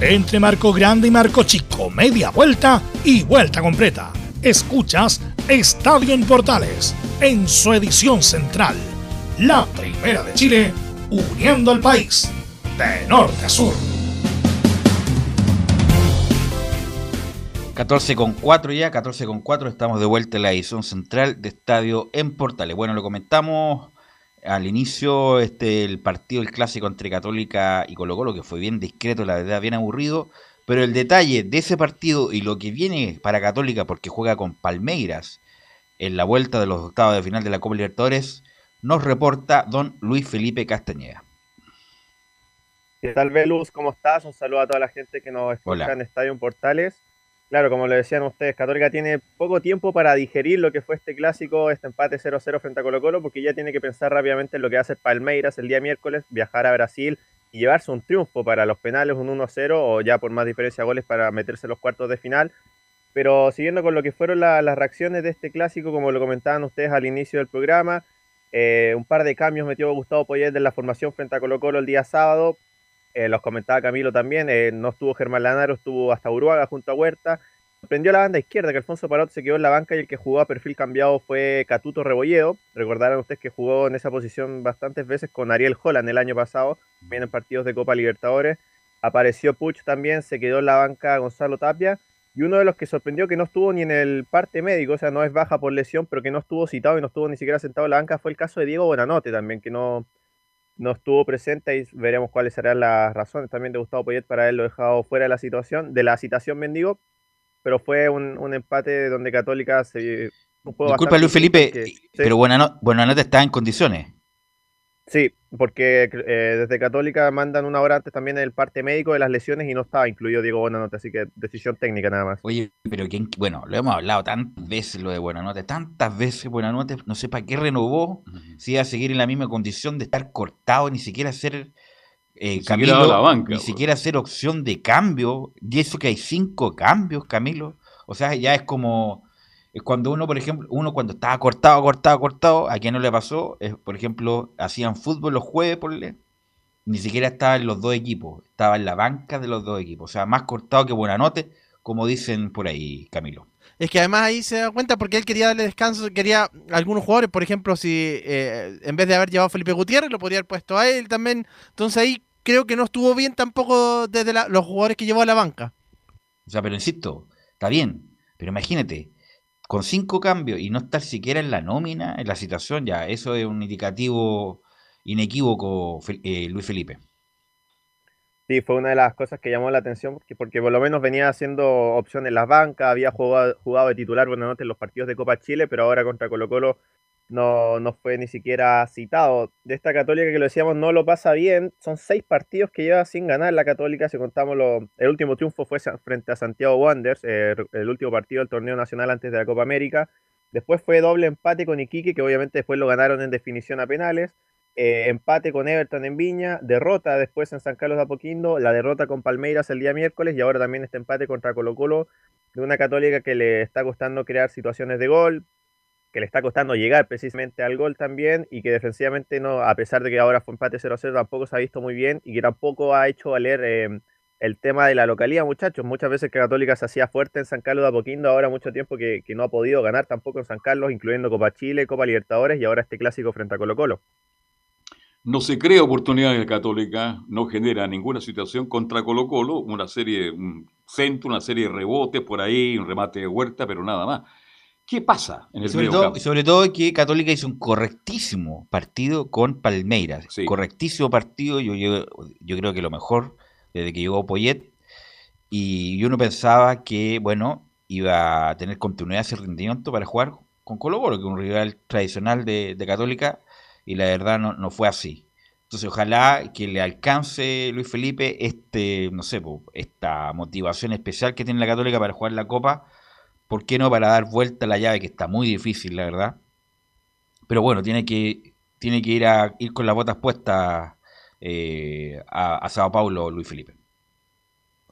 Entre marco grande y marco chico, media vuelta y vuelta completa. Escuchas Estadio en Portales en su edición central. La primera de Chile, uniendo al país de norte a sur. 14 con 4 ya, 14 con 4, estamos de vuelta en la edición central de Estadio en Portales. Bueno, lo comentamos al inicio, este el partido, el clásico entre Católica y Colo Colo, que fue bien discreto, la verdad, bien aburrido. Pero el detalle de ese partido y lo que viene para Católica, porque juega con Palmeiras en la vuelta de los octavos de final de la Copa Libertadores, nos reporta don Luis Felipe Castañeda. ¿Qué tal, Velus? ¿Cómo estás? Un saludo a toda la gente que nos escucha en Estadio Portales. Claro, como lo decían ustedes, Católica tiene poco tiempo para digerir lo que fue este clásico, este empate 0-0 frente a Colo Colo, porque ya tiene que pensar rápidamente en lo que hacer Palmeiras el día miércoles, viajar a Brasil y llevarse un triunfo para los penales, un 1-0 o ya por más diferencia de goles para meterse en los cuartos de final. Pero siguiendo con lo que fueron las reacciones de este clásico, como lo comentaban ustedes al inicio del programa, eh, un par de cambios metió Gustavo Poyet en la formación frente a Colo Colo el día sábado, eh, los comentaba Camilo también, eh, no estuvo Germán Lanaro, estuvo hasta Uruguaga junto a Huerta. Prendió la banda izquierda, que Alfonso Parot se quedó en la banca y el que jugó a perfil cambiado fue Catuto Rebolledo. Recordarán ustedes que jugó en esa posición bastantes veces con Ariel Holland el año pasado, también en partidos de Copa Libertadores. Apareció Puch también, se quedó en la banca Gonzalo Tapia. Y uno de los que sorprendió que no estuvo ni en el parte médico, o sea, no es baja por lesión, pero que no estuvo citado y no estuvo ni siquiera sentado en la banca, fue el caso de Diego Bonanote también, que no, no estuvo presente y veremos cuáles serán las razones también de Gustavo Poyet para haberlo dejado fuera de la situación, de la citación mendigo, pero fue un, empate donde Católica se... Disculpa Luis Felipe, pero Buenanote está en condiciones. Sí, porque eh, desde Católica mandan una hora antes también el parte médico de las lesiones y no estaba incluido Diego Buenanote, así que decisión técnica nada más. Oye, pero quién, bueno, lo hemos hablado tantas veces lo de Buenanote, tantas veces Buenanote, no sé para qué renovó, si iba a seguir en la misma condición de estar cortado, ni siquiera ser eh, Camilo, ni siquiera hacer opción de cambio, y eso que hay cinco cambios, Camilo, o sea, ya es como cuando uno, por ejemplo, uno cuando estaba cortado, cortado, cortado, a quien no le pasó, es, por ejemplo, hacían fútbol los jueves, por ni siquiera estaba en los dos equipos, estaba en la banca de los dos equipos, o sea, más cortado que buena note, como dicen por ahí, Camilo. Es que además ahí se da cuenta porque él quería darle descanso, quería algunos jugadores, por ejemplo, si eh, en vez de haber llevado a Felipe Gutiérrez, lo podría haber puesto a él también. Entonces ahí creo que no estuvo bien tampoco desde los jugadores que llevó a la banca. O sea, pero insisto, está bien, pero imagínate, con cinco cambios y no estar siquiera en la nómina, en la situación, ya eso es un indicativo inequívoco, eh, Luis Felipe. Sí, fue una de las cosas que llamó la atención, porque, porque por lo menos venía haciendo opción en las bancas, había jugado, jugado de titular buena noche en los partidos de Copa Chile, pero ahora contra Colo Colo no, no fue ni siquiera citado. De esta Católica que lo decíamos no lo pasa bien, son seis partidos que lleva sin ganar la Católica, si contamos lo, el último triunfo fue frente a Santiago Wanderers, eh, el último partido del torneo nacional antes de la Copa América, después fue doble empate con Iquique, que obviamente después lo ganaron en definición a penales, eh, empate con Everton en Viña, derrota después en San Carlos de Apoquindo, la derrota con Palmeiras el día miércoles y ahora también este empate contra Colo Colo de una católica que le está costando crear situaciones de gol, que le está costando llegar precisamente al gol también y que defensivamente no, a pesar de que ahora fue empate 0-0, tampoco se ha visto muy bien y que tampoco ha hecho valer eh, el tema de la localidad, muchachos. Muchas veces que Católica se hacía fuerte en San Carlos de Apoquindo, ahora mucho tiempo que, que no ha podido ganar tampoco en San Carlos, incluyendo Copa Chile, Copa Libertadores y ahora este clásico frente a Colo Colo. No se crea oportunidad en Católica, no genera ninguna situación contra Colo Colo, una serie, un centro, una serie de rebotes por ahí, un remate de huerta, pero nada más. ¿Qué pasa en el sobre todo, Sobre todo que Católica hizo un correctísimo partido con Palmeiras. Correctísimo partido, yo, yo, yo, creo que lo mejor desde que llegó Poyet. Y uno pensaba que, bueno, iba a tener continuidad ese rendimiento para jugar con Colo Colo, que es un rival tradicional de, de Católica y la verdad no, no fue así. Entonces, ojalá que le alcance Luis Felipe este, no sé, esta motivación especial que tiene la Católica para jugar la Copa. ¿Por qué no para dar vuelta a la llave, que está muy difícil, la verdad? Pero bueno, tiene que, tiene que ir, a, ir con las botas puestas eh, a, Sao Paulo, Luis Felipe.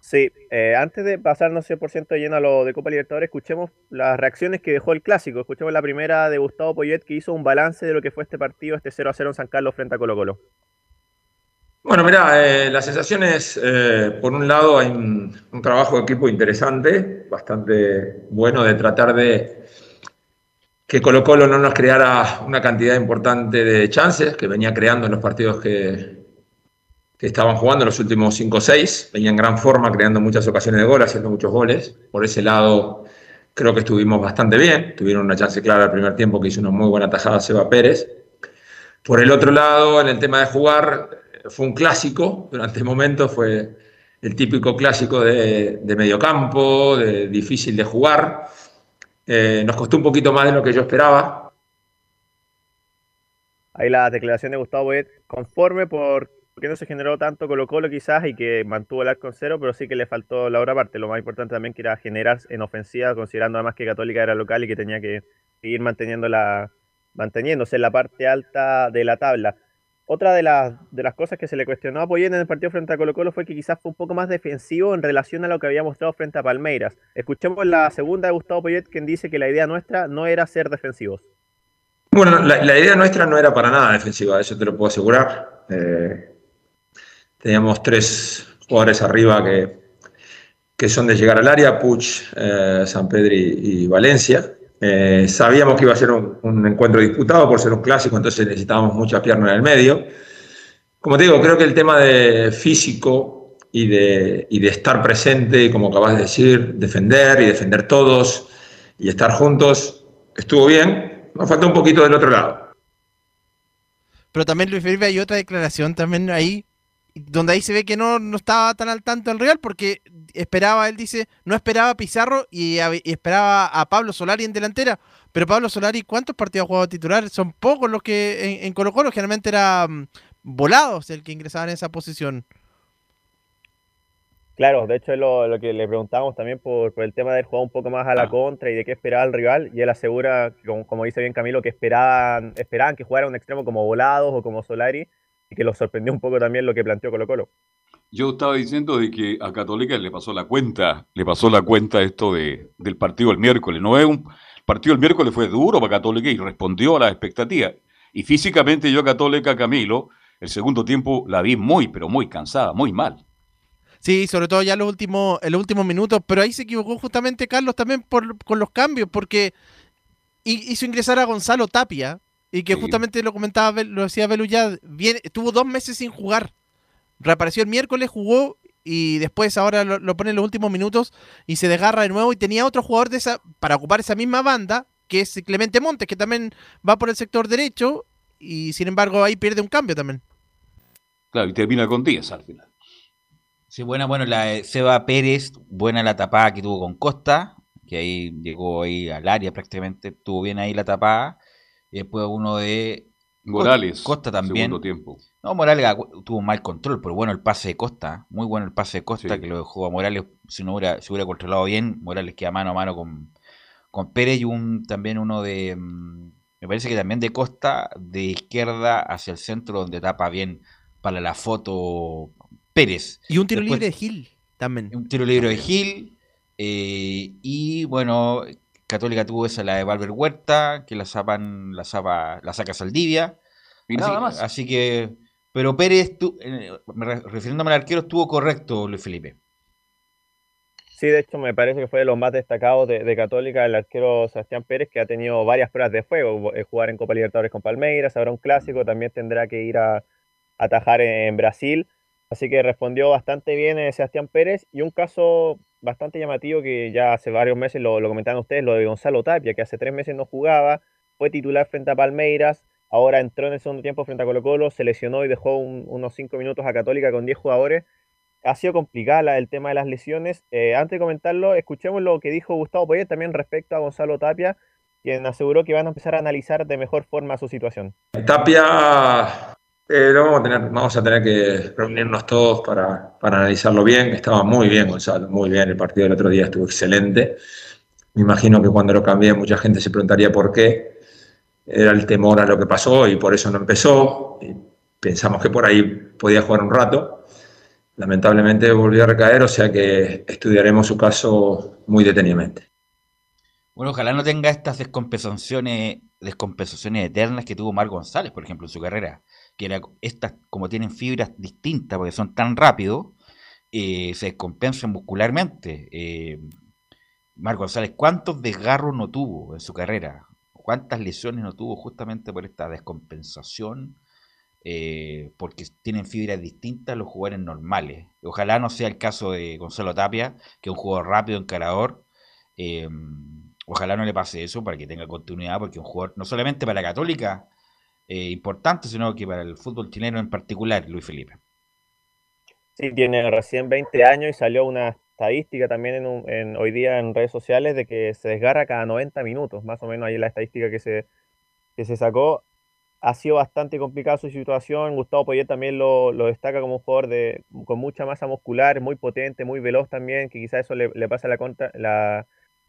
Sí, eh, antes de pasarnos 100% lleno a lo de Copa Libertadores, escuchemos las reacciones que dejó el clásico. Escuchemos la primera de Gustavo Poyet, que hizo un balance de lo que fue este partido, este 0 a 0 en San Carlos frente a Colo Colo. Bueno, mira, eh, las sensaciones, eh, por un lado, hay un, trabajo de equipo interesante, bastante bueno de tratar de que Colo Colo no nos creara una cantidad importante de chances que venía creando en los partidos que, que estaban jugando los últimos 5 o 6, venían en gran forma, creando muchas ocasiones de gol, haciendo muchos goles. Por ese lado, creo que estuvimos bastante bien. Tuvieron una chance clara al primer tiempo que hizo una muy buena tajada Seba Pérez. Por el otro lado, en el tema de jugar, fue un clásico. Durante momentos fue el típico clásico de, de mediocampo, de difícil de jugar. Eh, nos costó un poquito más de lo que yo esperaba. Ahí la declaración de Gustavo Boet, conforme por que no se generó tanto Colo Colo quizás y que mantuvo el arco en cero, pero sí que le faltó la otra parte. Lo más importante también que era generar en ofensiva, considerando además que Católica era local y que tenía que seguir manteniendo la, manteniéndose en la parte alta de la tabla. Otra de las, de las cosas que se le cuestionó a Poyen en el partido frente a Colo Colo fue que quizás fue un poco más defensivo en relación a lo que había mostrado frente a Palmeiras. Escuchemos la segunda de Gustavo Poyet, quien dice que la idea nuestra no era ser defensivos. Bueno, la, la idea nuestra no era para nada defensiva, eso te lo puedo asegurar. Eh, Teníamos tres jugadores arriba que, que son de llegar al área, Puch, eh, San Pedro y, Valencia. Eh, sabíamos que iba a ser un, encuentro disputado por ser un clásico, entonces necesitábamos mucha pierna en el medio. Como te digo, creo que el tema de físico y de, y de estar presente, como acabas de decir, defender y defender todos y estar juntos, estuvo bien. Nos falta un poquito del otro lado. Pero también, Luis Felipe, hay otra declaración también ahí donde ahí se ve que no, no estaba tan al tanto el Real porque esperaba, él dice, no esperaba a Pizarro y, esperaba a Pablo Solari en delantera. Pero Pablo Solari, ¿cuántos partidos ha jugado titular? Son pocos los que en, Colo Colo generalmente era mm, volados el que ingresaba en esa posición. Claro, de hecho es lo, que le preguntábamos también por, el tema de jugar un poco más a la ah. contra y de qué esperaba el rival. Y él asegura, como, como dice bien Camilo, que esperaban, esperaban que jugara un extremo como Volados o como Solari y que los sorprendió un poco también lo que planteó Colo Colo. Yo estaba diciendo de que a Católica le pasó la cuenta, le pasó la cuenta esto de, del partido del miércoles. No es un el partido del miércoles fue duro para Católica y respondió a las expectativas. Y físicamente yo a Católica Camilo, el segundo tiempo la vi muy, pero muy cansada, muy mal. Sí, sobre todo ya en los últimos, en los últimos minutos, pero ahí se equivocó justamente Carlos también por, con los cambios, porque hizo ingresar a Gonzalo Tapia, y que justamente lo comentaba, lo decía Belu ya, tuvo dos meses sin jugar. Reapareció el miércoles, jugó y después ahora lo, pone en los últimos minutos y se desgarra de nuevo y tenía otro jugador de esa para ocupar esa misma banda, que es Clemente Montes, que también va por el sector derecho y sin embargo ahí pierde un cambio también. Claro, y termina con 10 al final. Sí, buena, bueno, la de Seba Pérez, buena la tapada que tuvo con Costa, que ahí llegó ahí al área prácticamente, tuvo bien ahí la tapada. Y después uno de Morales. Costa también. Segundo tiempo. No, Morales tuvo mal control, pero bueno el pase de Costa, muy bueno el pase de Costa que lo dejó a Morales, si no hubiera, si hubiera controlado bien, Morales queda mano a mano con, con Pérez y un también uno de, mm, me parece que también de Costa, de izquierda hacia el centro, donde tapa bien para la foto Pérez. Y un tiro libre de Gil también. Un tiro libre de Gil. Eh, y bueno, Católica tuvo esa la de Valver Huerta, que la sapan, la la saca Saldivia. Y así, nada más. Así que pero Pérez, eh, refiriéndome al arquero, estuvo correcto, Luis Felipe. Sí, de hecho me parece que fue de los más destacados de, Católica el arquero Sebastián Pérez, que ha tenido varias pruebas de fuego, eh, jugar en Copa Libertadores con Palmeiras, habrá un clásico, también tendrá que ir a, atajar en, Brasil, así que respondió bastante bien eh, Sebastián Pérez y un caso bastante llamativo que ya hace varios meses lo, lo comentaban ustedes, lo de Gonzalo Tapia, que hace tres meses no jugaba, fue titular frente a Palmeiras, Ahora entró en el segundo tiempo frente a Colo Colo, se lesionó y dejó unos cinco minutos a Católica con 10 jugadores. Ha sido complicada el tema de las lesiones. Eh, antes de comentarlo, escuchemos lo que dijo Gustavo Poyet también respecto a Gonzalo Tapia, quien aseguró que van a empezar a analizar de mejor forma su situación. Tapia, eh, vamos, a tener, que reunirnos todos para, para analizarlo bien. Estaba muy bien Gonzalo, muy bien. El partido del otro día estuvo excelente. Me imagino que cuando lo cambié mucha gente se preguntaría por qué era el temor a lo que pasó y por eso no empezó. pensamos que por ahí podía jugar un rato. Lamentablemente volvió a recaer, o sea que estudiaremos su caso muy detenidamente. Bueno, ojalá no tenga estas descompensaciones, descompensaciones eternas que tuvo Mar González, por ejemplo, en su carrera. Que estas, como tienen fibras distintas, porque son tan rápidos, eh, se descompensan muscularmente. Eh, Mar González, ¿cuántos desgarros no tuvo en su carrera? cuántas lesiones no tuvo justamente por esta descompensación, eh, porque tienen fibras distintas a los jugadores normales. Ojalá no sea el caso de Gonzalo Tapia, que es un jugador rápido, encarador. Eh, ojalá no le pase eso para que tenga continuidad, porque un jugador no solamente para la Católica eh, importante, sino que para el fútbol chileno en particular, Luis Felipe. Sí, tiene recién 20 años y salió una estadística también en, hoy día en redes sociales de que se desgarra cada 90 minutos, más o menos ahí la estadística que se, que se sacó. Ha sido bastante complicada su situación. Gustavo Poyet también lo, destaca como un jugador de, con mucha masa muscular, muy potente, muy veloz también, que quizás eso le, pasa la, contra, la,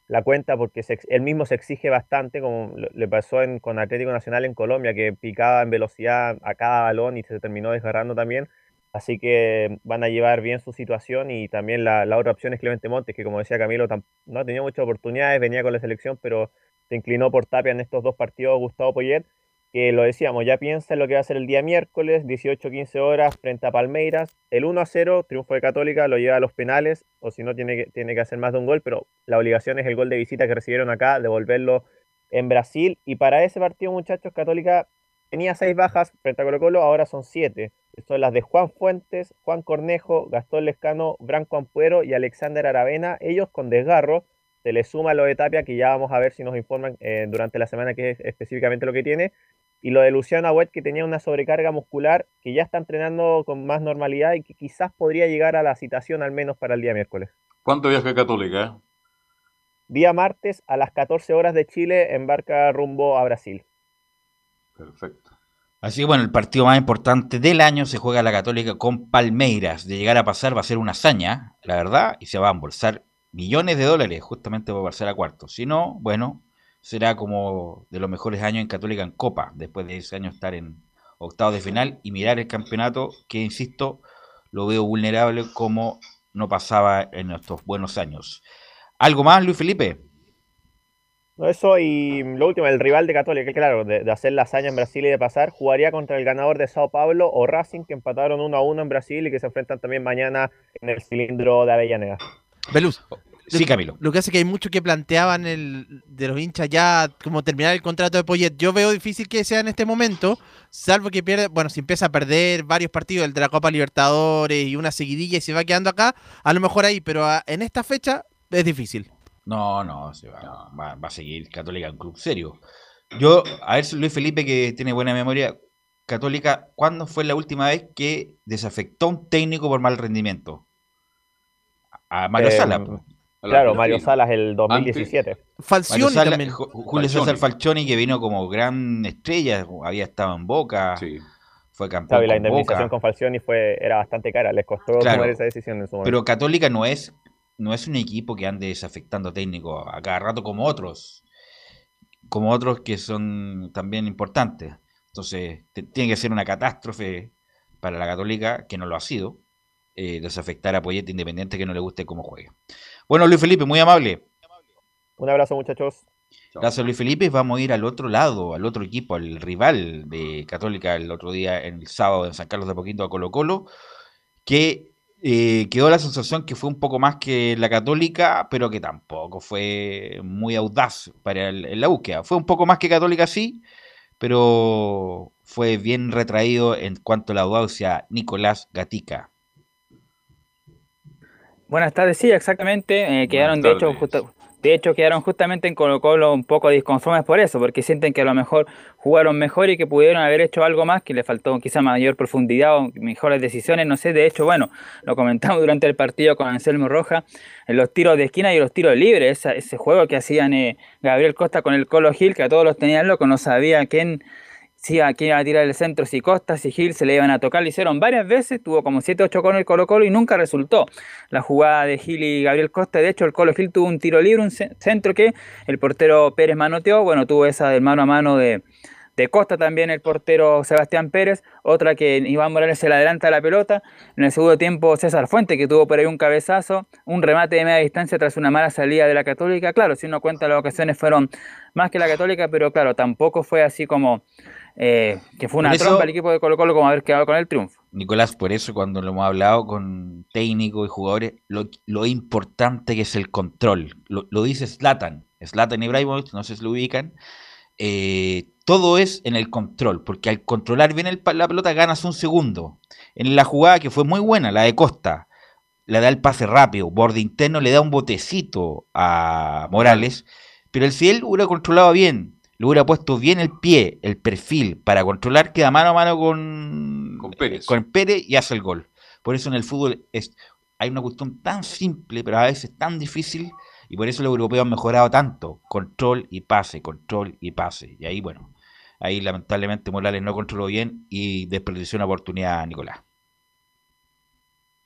la cuenta porque él mismo se exige bastante, como le pasó en, con Atlético Nacional en Colombia, que picaba en velocidad a cada balón y se terminó desgarrando también. Así que van a llevar bien su situación y también la, otra opción es Clemente Montes, que como decía Camilo, no ha tenido muchas oportunidades, venía con la selección, pero se inclinó por Tapia en estos dos partidos Gustavo Poyet, que lo decíamos, ya piensa en lo que va a ser el día miércoles, 18-15 horas, frente a Palmeiras. El 1 0, triunfo de Católica, lo lleva a los penales, o si no, tiene que, tiene que hacer más de un gol, pero la obligación es el gol de visita que recibieron acá, devolverlo en Brasil. Y para ese partido, muchachos, Católica tenía seis bajas frente a Colo Colo, ahora son siete son las de Juan Fuentes, Juan Cornejo, Gastón Lescano, Branco Ampuero y Alexander Aravena, ellos con desgarro. Se le suma lo de Tapia, que ya vamos a ver si nos informan eh, durante la semana qué es específicamente lo que tiene. Y lo de Luciano Agüet, que tenía una sobrecarga muscular, que ya está entrenando con más normalidad y que quizás podría llegar a la citación al menos para el día miércoles. ¿Cuánto viaja Católica? Día martes a las 14 horas de Chile, embarca rumbo a Brasil. Perfecto. Así que bueno, el partido más importante del año se juega la Católica con Palmeiras. De llegar a pasar va a ser una hazaña, la verdad, y se va a embolsar millones de dólares justamente para pasar a cuarto. Si no, bueno, será como de los mejores años en Católica en Copa, después de ese año estar en octavos de final y mirar el campeonato que, insisto, lo veo vulnerable como no pasaba en estos buenos años. ¿Algo más, Luis Felipe? eso y lo último, el rival de Católica, claro, de, hacer la hazaña en Brasil y de pasar, jugaría contra el ganador de Sao Paulo o Racing, que empataron 1 a 1 en Brasil y que se enfrentan también mañana en el cilindro de Avellaneda. Veluz. Sí, Camilo. Lo que hace que hay mucho que planteaban el, de los hinchas ya como terminar el contrato de Poyet. Yo veo difícil que sea en este momento, salvo que pierde, bueno, si empieza a perder varios partidos, el de la Copa Libertadores y una seguidilla y se va quedando acá, a lo mejor ahí, pero en esta fecha es difícil. No, no, se va, va, a seguir Católica en club serio. Yo, a ver, Luis Felipe, que tiene buena memoria, Católica, ¿cuándo fue la última vez que desafectó a un técnico por mal rendimiento? A Mario eh, Salas. Claro, Mario Salas el 2017. Falcioni también. Julio César Falcioni, que vino como gran estrella, había estado en Boca. Fue campeón. la indemnización con Falcioni fue, era bastante cara, les costó tomar esa decisión en su momento. Pero Católica no es, no es un equipo que ande desafectando técnicos a cada rato como otros. Como otros que son también importantes. Entonces, tiene que ser una catástrofe para la Católica, que no lo ha sido, eh, desafectar a Poyete Independiente que no le guste cómo juegue. Bueno, Luis Felipe, muy amable. Un abrazo, muchachos. Gracias, Luis Felipe. Vamos a ir al otro lado, al otro equipo, al rival de Católica el otro día, en el sábado en San Carlos de Poquito a Colo Colo, que eh, quedó la sensación que fue un poco más que la Católica, pero que tampoco fue muy audaz para la búsqueda. Fue un poco más que Católica, sí, pero fue bien retraído en cuanto a la audacia Nicolás Gatica. Buenas tardes, sí, exactamente. Eh, quedaron, de hecho, de hecho, quedaron justamente en Colo Colo un poco disconformes por eso, porque sienten que a lo mejor jugaron mejor y que pudieron haber hecho algo más, que le faltó quizá mayor profundidad o mejores decisiones, no sé. De hecho, bueno, lo comentamos durante el partido con Anselmo Roja, los tiros de esquina y los tiros libres, ese, juego que hacían eh, Gabriel Costa con el Colo Gil, que a todos los tenían locos, no sabía quién si aquí iba a tirar el centro, si Costa, si Gil se le iban a tocar, lo hicieron varias veces, tuvo como 7-8 con el Colo Colo y nunca resultó la jugada de Gil y Gabriel Costa. De hecho, el Colo Gil tuvo un tiro libre, un centro que el portero Pérez manoteó, bueno, tuvo esa del mano a mano de, de Costa también el portero Sebastián Pérez, otra que Iván Morales se le adelanta la pelota. En el segundo tiempo César Fuente que tuvo por ahí un cabezazo, un remate de media distancia tras una mala salida de la Católica. Claro, si uno cuenta las ocasiones fueron más que la Católica, pero claro, tampoco fue así como eh, que fue una trompa el equipo de Colo Colo como haber quedado con el triunfo. Nicolás, por eso cuando lo hemos hablado con técnicos y jugadores, lo, importante que es el control. Lo, dice Slatan, Slatan Ibrahimovic, no sé si lo ubican. Eh, todo es en el control, porque al controlar bien la pelota ganas un segundo. En la jugada que fue muy buena, la de Costa, le da el pase rápido, borde interno, le da un botecito a Morales, pero el él hubiera controlado bien, le hubiera puesto bien el pie, el perfil, para controlar, queda mano a mano con, con, Pérez. con Pérez y hace el gol. Por eso en el fútbol es, hay una cuestión tan simple, pero a veces tan difícil, y por eso los europeos han mejorado tanto. Control y pase, control y pase. Y ahí, bueno, ahí lamentablemente Morales no controló bien y desperdició una oportunidad a Nicolás.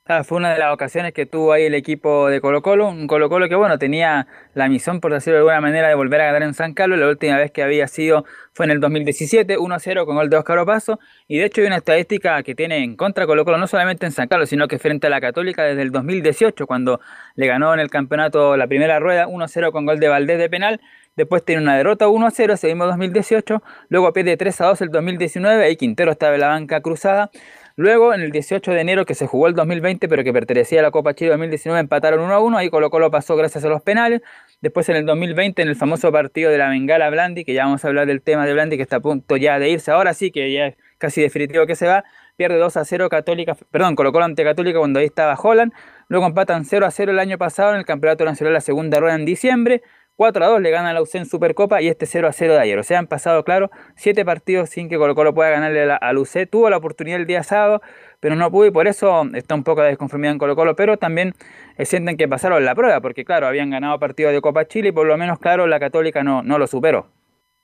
Ah, fue una de las ocasiones que tuvo ahí el equipo de Colo Colo, un Colo Colo que bueno, tenía la misión, por decirlo de alguna manera, de volver a ganar en San Carlos, la última vez que había sido fue en el 2017, 1-0 con gol de Oscar Opaso, y de hecho hay una estadística que tiene en contra Colo Colo no solamente en San Carlos, sino que frente a la Católica desde el 2018, cuando le ganó en el campeonato la primera rueda, 1-0 con gol de Valdés de penal, Después tiene una derrota 1-0 ese mismo 2018. Luego a pie de 3-2 el 2019. Ahí Quintero estaba en la banca cruzada. Luego, en el 18 de enero, que se jugó el 2020, pero que pertenecía a la Copa Chile 2019, empataron 1 a 1. Ahí Colo Colo pasó gracias a los penales. Después, en el 2020, en el famoso partido de la Bengala Blandi, que ya vamos a hablar del tema de Blandi, que está a punto ya de irse. Ahora sí, que ya es casi definitivo que se va. Pierde 2 a 0 Católica, perdón, Colo Colo ante Católica cuando ahí estaba Holland. Luego empatan 0 a 0 el año pasado en el Campeonato Nacional, la segunda rueda en diciembre. 4 a 2 le gana la UCEN Supercopa y este 0 a 0 de ayer. O sea, han pasado, claro, 7 partidos sin que Colo Colo pueda ganarle a la UCE. Tuvo la oportunidad el día sábado, pero no pudo y por eso está un poco de desconformidad en Colo Colo, pero también eh, sienten que pasaron la prueba, porque claro, habían ganado partidos de Copa Chile y por lo menos, claro, la Católica no, no lo superó.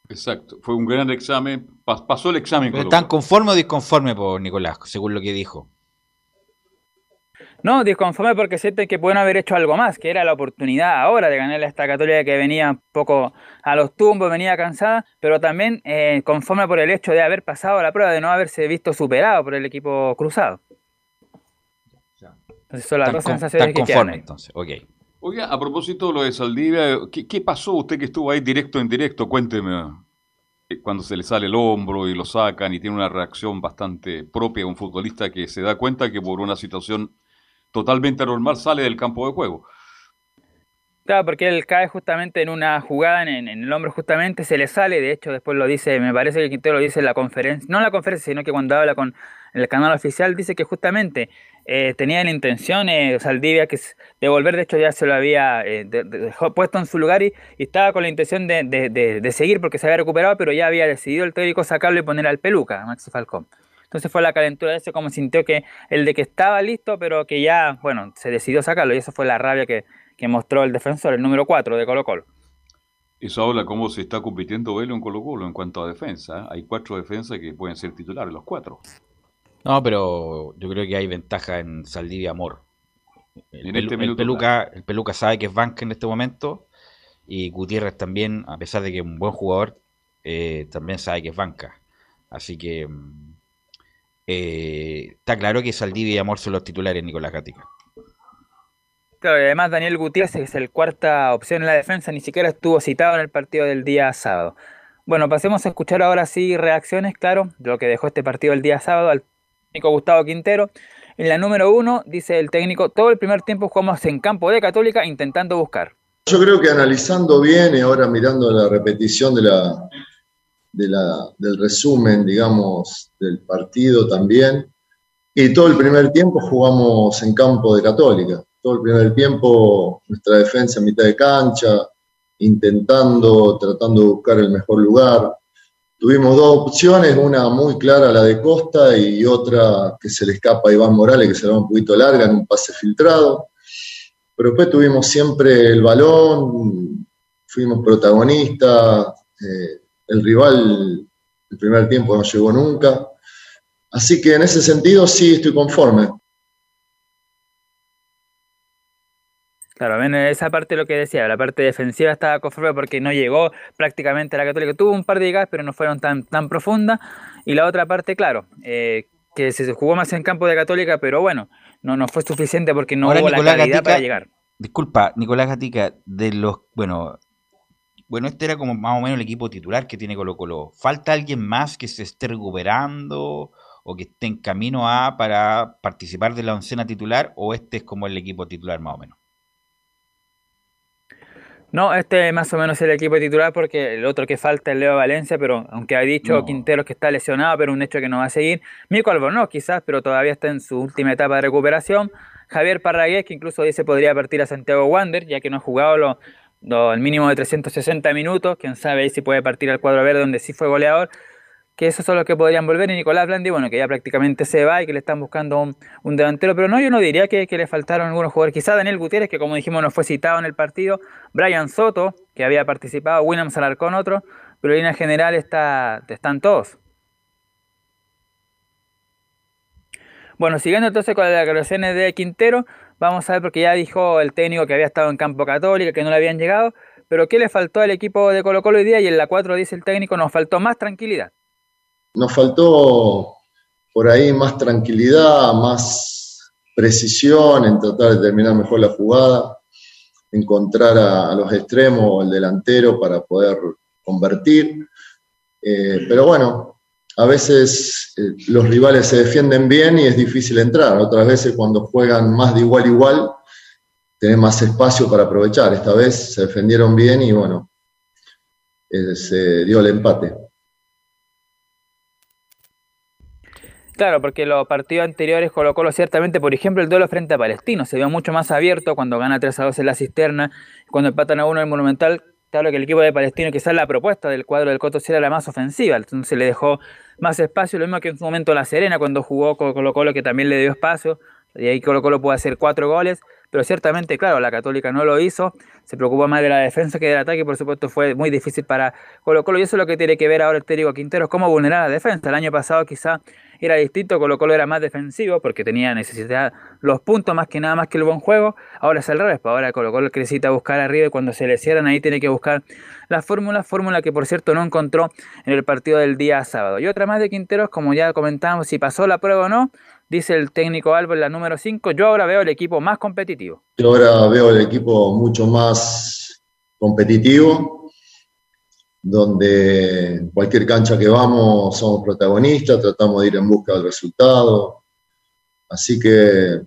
Exacto, fue un gran examen, pasó el examen. ¿Están conforme o disconforme por Nicolás, según lo que dijo? No, disconforme porque sienten que pueden haber hecho algo más, que era la oportunidad ahora de ganarle a esta Católica que venía un poco a los tumbos, venía cansada, pero también eh, conforme por el hecho de haber pasado la prueba, de no haberse visto superado por el equipo cruzado. Entonces son las dos sensaciones que conforme, entonces, ok. Oiga, a propósito de lo de Saldivia, ¿qué, pasó usted que estuvo ahí directo en directo? Cuénteme eh, cuando se le sale el hombro y lo sacan y tiene una reacción bastante propia de un futbolista que se da cuenta que por una situación totalmente normal sale del campo de juego. Claro, porque él cae justamente en una jugada en, el hombro, justamente se le sale, de hecho después lo dice, me parece que Quintero lo dice en la conferencia, no en la conferencia, sino que cuando habla con el canal oficial, dice que justamente eh, tenía la intención eh, Saldivia que de volver, de hecho ya se lo había eh, puesto en su lugar y, estaba con la intención de, seguir porque se había recuperado, pero ya había decidido el técnico sacarlo y poner al peluca, Maxi Falcón. Entonces fue la calentura de ese, como sintió que el de que estaba listo, pero que ya, bueno, se decidió sacarlo y eso fue la rabia que, que mostró el defensor, el número 4 de Colo Colo. Eso habla cómo se está compitiendo Velo en Colo Colo en cuanto a defensa. Hay cuatro defensas que pueden ser titulares, los cuatro. No, pero yo creo que hay ventaja en Saldivia Amor. El, este Peluca, el Peluca sabe que es banca en este momento y Gutiérrez también, a pesar de que es un buen jugador, eh, también sabe que es banca. Así que mm, eh, está claro que Saldivia y Amor son los titulares Nicolás Gatica. Claro, y además Daniel Gutiérrez, que es el cuarta opción en la defensa, ni siquiera estuvo citado en el partido del día sábado. Bueno, pasemos a escuchar ahora sí reacciones, claro, de lo que dejó este partido el día sábado al técnico Gustavo Quintero. En la número uno, dice el técnico, todo el primer tiempo jugamos en campo de Católica intentando buscar. Yo creo que analizando bien y ahora mirando la repetición de la, de la, del resumen, digamos, del partido también, y todo el primer tiempo jugamos en campo de Católica todo el primer tiempo nuestra defensa en mitad de cancha, intentando, tratando de buscar el mejor lugar. Tuvimos dos opciones, una muy clara, la de Costa, y otra que se le escapa a Iván Morales, que se va un poquito larga en un pase filtrado. Pero después tuvimos siempre el balón, fuimos protagonistas, eh, el rival el primer tiempo no llegó nunca. Así que en ese sentido sí estoy conforme. Claro, en esa parte lo que decía, la parte defensiva estaba conforme porque no llegó prácticamente a la Católica. Tuvo un par de llegadas, pero no fueron tan, tan profundas. Y la otra parte, claro, eh, que se jugó más en campo de Católica, pero bueno, no, no fue suficiente porque no hubo la calidad para llegar. Disculpa, Nicolás Gatica, de los, bueno, bueno, este era como más o menos el equipo titular que tiene Colo Colo. ¿Falta alguien más que se esté recuperando o que esté en camino a para participar de la oncena titular o este es como el equipo titular más o menos? No, este es más o menos el equipo titular porque el otro que falta es Leo Valencia, pero aunque ha dicho Quinteros que está lesionado, pero un hecho que no va a seguir. Mico Albornoz quizás, pero todavía está en su última etapa de recuperación. Javier Parragués, que incluso dice podría partir a Santiago Wander, ya que no ha jugado el mínimo de 360 minutos. Quién sabe si puede partir al cuadro verde, donde sí fue goleador que esos son los que podrían volver, y Nicolás Blandi, bueno, que ya prácticamente se va y que le están buscando un, delantero, pero no, yo no diría que, le faltaron algunos jugadores, quizá Daniel Gutiérrez, que como dijimos no fue citado en el partido, Brian Soto, que había participado, William Salarcón otro, pero en línea general está, están todos. Bueno, siguiendo entonces con las declaraciones de Quintero, vamos a ver porque ya dijo el técnico que había estado en campo católico, que no le habían llegado, pero ¿qué le faltó al equipo de Colo Colo hoy día? Y en la 4 dice el técnico, nos faltó más tranquilidad. Nos faltó por ahí más tranquilidad, más precisión en tratar de terminar mejor la jugada, encontrar a, los extremos o al delantero para poder convertir. Eh, pero bueno, a veces eh, los rivales se defienden bien y es difícil entrar. Otras veces cuando juegan más de igual a igual, tienen más espacio para aprovechar. Esta vez se defendieron bien y bueno, eh, se dio el empate. Claro, porque los partidos anteriores Colo Colo ciertamente, por ejemplo, el duelo frente a Palestino se vio mucho más abierto cuando gana 3 a 2 en la cisterna, cuando empatan a uno en el Monumental, claro que el equipo de Palestino quizás la propuesta del cuadro del Coto era la más ofensiva, entonces le dejó más espacio, lo mismo que en su momento La Serena cuando jugó con Colo Colo que también le dio espacio, y ahí Colo Colo pudo hacer cuatro goles, pero ciertamente, claro, la Católica no lo hizo, se preocupó más de la defensa que del ataque, por supuesto fue muy difícil para Colo Colo, y eso es lo que tiene que ver ahora el técnico Quintero, cómo vulnerar la defensa. El año pasado quizá era distinto, Colo Colo era más defensivo porque tenía necesidad los puntos más que nada más que el buen juego. Ahora es al revés, pues ahora Colo Colo necesita buscar arriba y cuando se le cierran ahí tiene que buscar la fórmula, fórmula que por cierto no encontró en el partido del día sábado. Y otra más de Quinteros, como ya comentábamos, si pasó la prueba o no, dice el técnico Albo en la número 5, yo ahora veo el equipo más competitivo. Yo ahora veo el equipo mucho más competitivo, donde cualquier cancha que vamos somos protagonistas, tratamos de ir en busca del resultado. Así que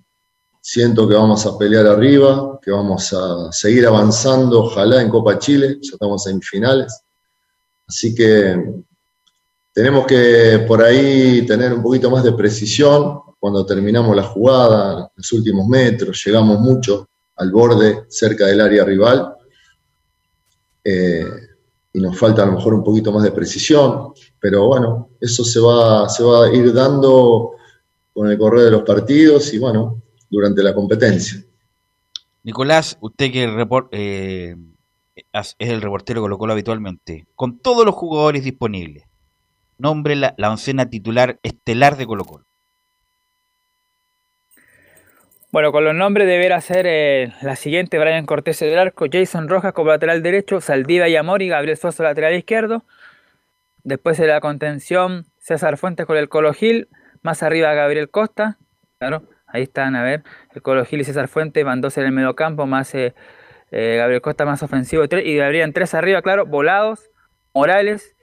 siento que vamos a pelear arriba, que vamos a seguir avanzando, ojalá en Copa Chile, ya estamos en finales. Así que tenemos que por ahí tener un poquito más de precisión cuando terminamos la jugada, los últimos metros, llegamos mucho al borde cerca del área rival. Eh, y nos falta a lo mejor un poquito más de precisión, pero bueno, eso se va, se va a ir dando con el correr de los partidos y bueno, durante la competencia. Nicolás, usted que eh, es el reportero que colocó habitualmente, con todos los jugadores disponibles, nombre la, la oncena titular estelar de Colo Colo. Bueno, con los nombres deberá ser eh, la siguiente, Brian Cortés del arco, Jason Rojas como lateral derecho, Saldiva y Amor y Gabriel Suazo lateral izquierdo. Después de la contención, César Fuentes con el Colo Gil, más arriba Gabriel Costa, claro, ahí están, a ver, el Colo Gil y César Fuentes van dos en el medio campo, más eh, eh, Gabriel Costa más ofensivo, y habrían tres arriba, claro, Volados, Morales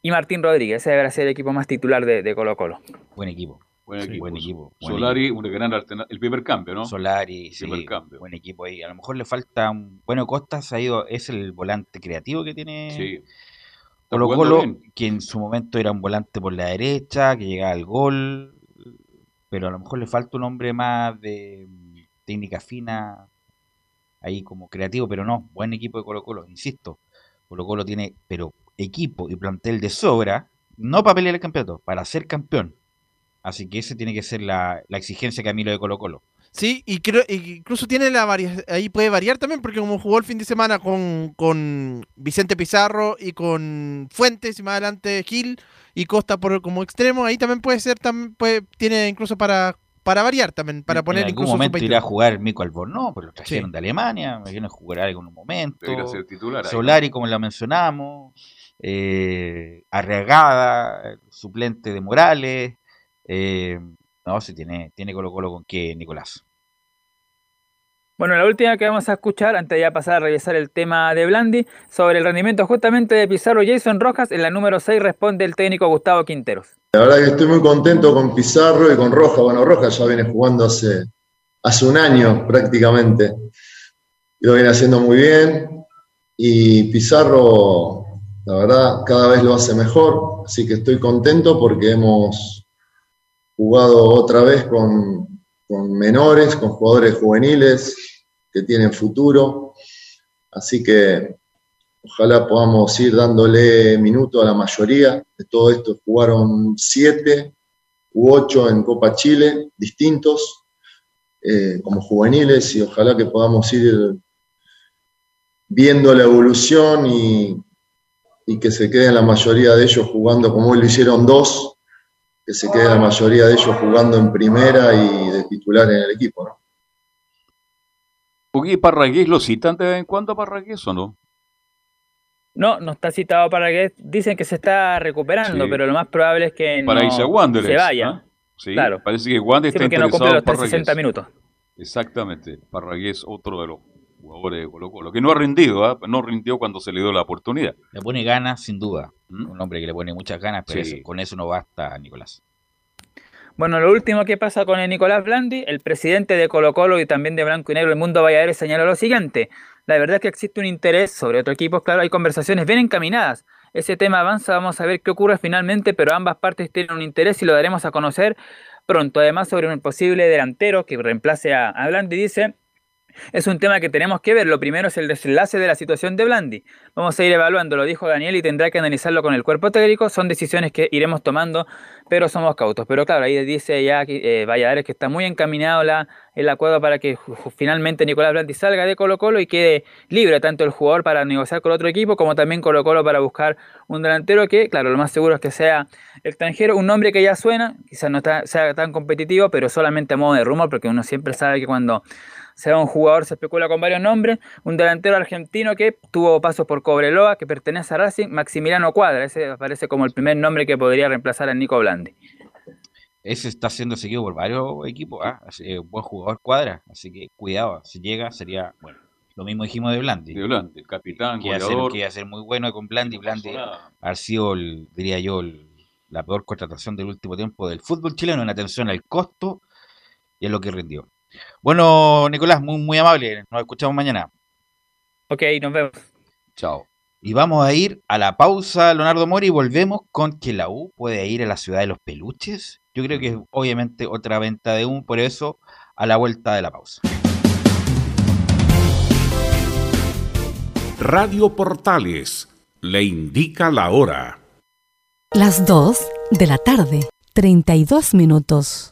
y Martín Rodríguez, ese deberá ser el equipo más titular de, de Colo Colo. Buen equipo. Buen equipo. Solari, un gran el primer cambio, ¿no? Solari, sí, buen equipo ahí. A lo mejor le falta un. Bueno, Costas ha ido, es el volante creativo que tiene. Sí. Colo Colo, que en su momento era un volante por la derecha, que llegaba al gol, pero a lo mejor le falta un hombre más de técnica fina, ahí como creativo, pero no, buen equipo de Colo Colo, insisto. Colo Colo tiene, pero equipo y plantel de sobra, no para pelear el campeonato, para ser campeón. Así que esa tiene que ser la, exigencia que a mí lo de Colo Colo. Sí, y creo incluso tiene la variación, ahí puede variar también, porque como jugó el fin de semana con, con Vicente Pizarro y con Fuentes y más adelante Gil y Costa por como extremo, ahí también puede ser, también puede, tiene incluso para para variar también, para poner en algún momento irá a jugar Mico Albornoz, pero lo trajeron de Alemania, me viene a jugar algo en un momento. Ser titular Solari, como la mencionamos, eh, Arregada, suplente de Morales, eh, no, si tiene, tiene Colo Colo con qué, Nicolás. Bueno, la última que vamos a escuchar, antes de ya pasar a revisar el tema de Blandi, sobre el rendimiento justamente de Pizarro Jason Rojas, en la número 6 responde el técnico Gustavo Quinteros. La verdad que estoy muy contento con Pizarro y con Rojas. Bueno, Rojas ya viene jugando hace, hace un año prácticamente. Lo viene haciendo muy bien. Y Pizarro, la verdad, cada vez lo hace mejor. Así que estoy contento porque hemos jugado otra vez con, menores, con jugadores juveniles que tienen futuro. Así que ojalá podamos ir dándole minuto a la mayoría. De todo esto jugaron siete u ocho en Copa Chile, distintos, eh, como juveniles, y ojalá que podamos ir viendo la evolución y, y que se queden la mayoría de ellos jugando como lo hicieron dos que se quede la mayoría de ellos jugando en primera y de titular en el equipo, ¿no? ¿Y Parragués lo citan de vez en cuando a Parragués o no? No, no está citado Parragués. Dicen que se está recuperando, pero lo más probable es que Para no se vaya. Sí, claro. parece que Wander está interesado no cumple los 60 minutos. Exactamente. Parragués, otro de los jugadores de Colo Colo, que no ha rendido, ¿ah? no rindió cuando se le dio la oportunidad. Le pone ganas, sin duda. ¿Mm? Un hombre que le pone muchas ganas, pero con eso no basta, Nicolás. Bueno, lo último que pasa con el Nicolás Blandi, el presidente de Colo Colo y también de Blanco y Negro, el Mundo Valladolid, señaló lo siguiente. La verdad es que existe un interés sobre otro equipo, claro, hay conversaciones bien encaminadas. Ese tema avanza, vamos a ver qué ocurre finalmente, pero ambas partes tienen un interés y lo daremos a conocer pronto. Además, sobre un posible delantero que reemplace a, a Blandi, dice, es un tema que tenemos que ver. Lo primero es el desenlace de la situación de Blandi. Vamos a ir evaluando, lo dijo Daniel, y tendrá que analizarlo con el cuerpo técnico. Son decisiones que iremos tomando, pero somos cautos. Pero claro, ahí dice ya eh, Valladares que está muy encaminado la, el acuerdo para que finalmente Nicolás Blandi salga de Colo Colo y quede libre tanto el jugador para negociar con otro equipo como también Colo Colo para buscar un delantero que, claro, lo más seguro es que sea extranjero, un nombre que ya suena, quizás no sea tan competitivo, pero solamente a modo de rumor, porque uno siempre sabe que cuando sea un jugador, se especula con varios nombres, un delantero argentino que tuvo pasos por Cobreloa, que pertenece a Racing, Maximiliano Cuadra, ese aparece como el primer nombre que podría reemplazar a Nico Blandi. Ese está siendo seguido por varios equipos, ¿ah? buen jugador Cuadra, así que cuidado, si llega sería, bueno, lo mismo dijimos de Blandi. De Blandi, capitán, que iba a ser muy bueno con Blandi, Blandi ha sido, diría yo, la peor contratación del último tiempo del fútbol chileno en atención al costo y a lo que rindió. Bueno, Nicolás, muy, muy amable. Nos escuchamos mañana. Ok, nos vemos. Chao. Y vamos a ir a la pausa, Leonardo Mori, y volvemos con que la U puede ir a la ciudad de los peluches. Yo creo que es obviamente otra venta de humo, por eso a la vuelta de la pausa. Radio Portales le indica la hora. Las 2 de la tarde, 32 minutos.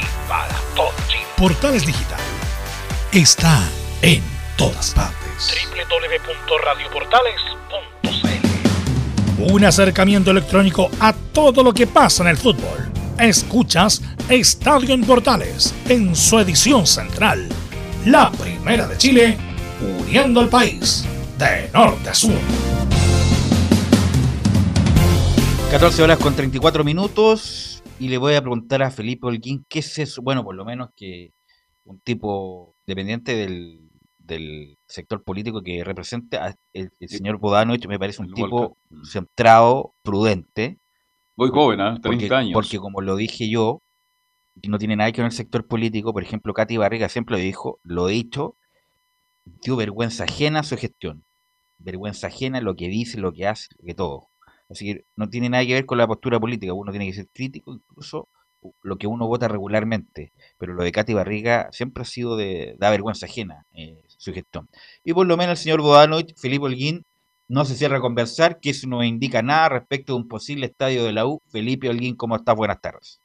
todo Chile. Portales Digital está en todas partes. www.radioportales.cl Un acercamiento electrónico a todo lo que pasa en el fútbol. Escuchas Estadio en Portales en su edición central. La primera de Chile, uniendo al país de norte a sur. 14 horas con 34 minutos y le voy a preguntar a Felipe Holguín qué es eso. Bueno, por lo menos que un tipo dependiente del, sector político que representa el, señor Bodanovich me parece un tipo centrado, prudente. Muy joven, ¿eh? 30 porque, años. Porque como lo dije yo, no tiene nada que ver con el sector político, por ejemplo, Katy Barriga siempre lo dijo, lo he dicho, dio vergüenza ajena a su gestión. Vergüenza ajena lo que dice, lo que hace, lo que todo. Así que no tiene nada que ver con la postura política. Uno tiene que ser crítico, incluso lo que uno vota regularmente. Pero lo de Katy Barriga siempre ha sido de da vergüenza ajena eh, su gestión. Y por lo menos el señor Bodanovich, Felipe Holguín, no se cierra a conversar, que eso no indica nada respecto de un posible estadio de la U. Felipe Holguín, ¿cómo estás? Buenas tardes.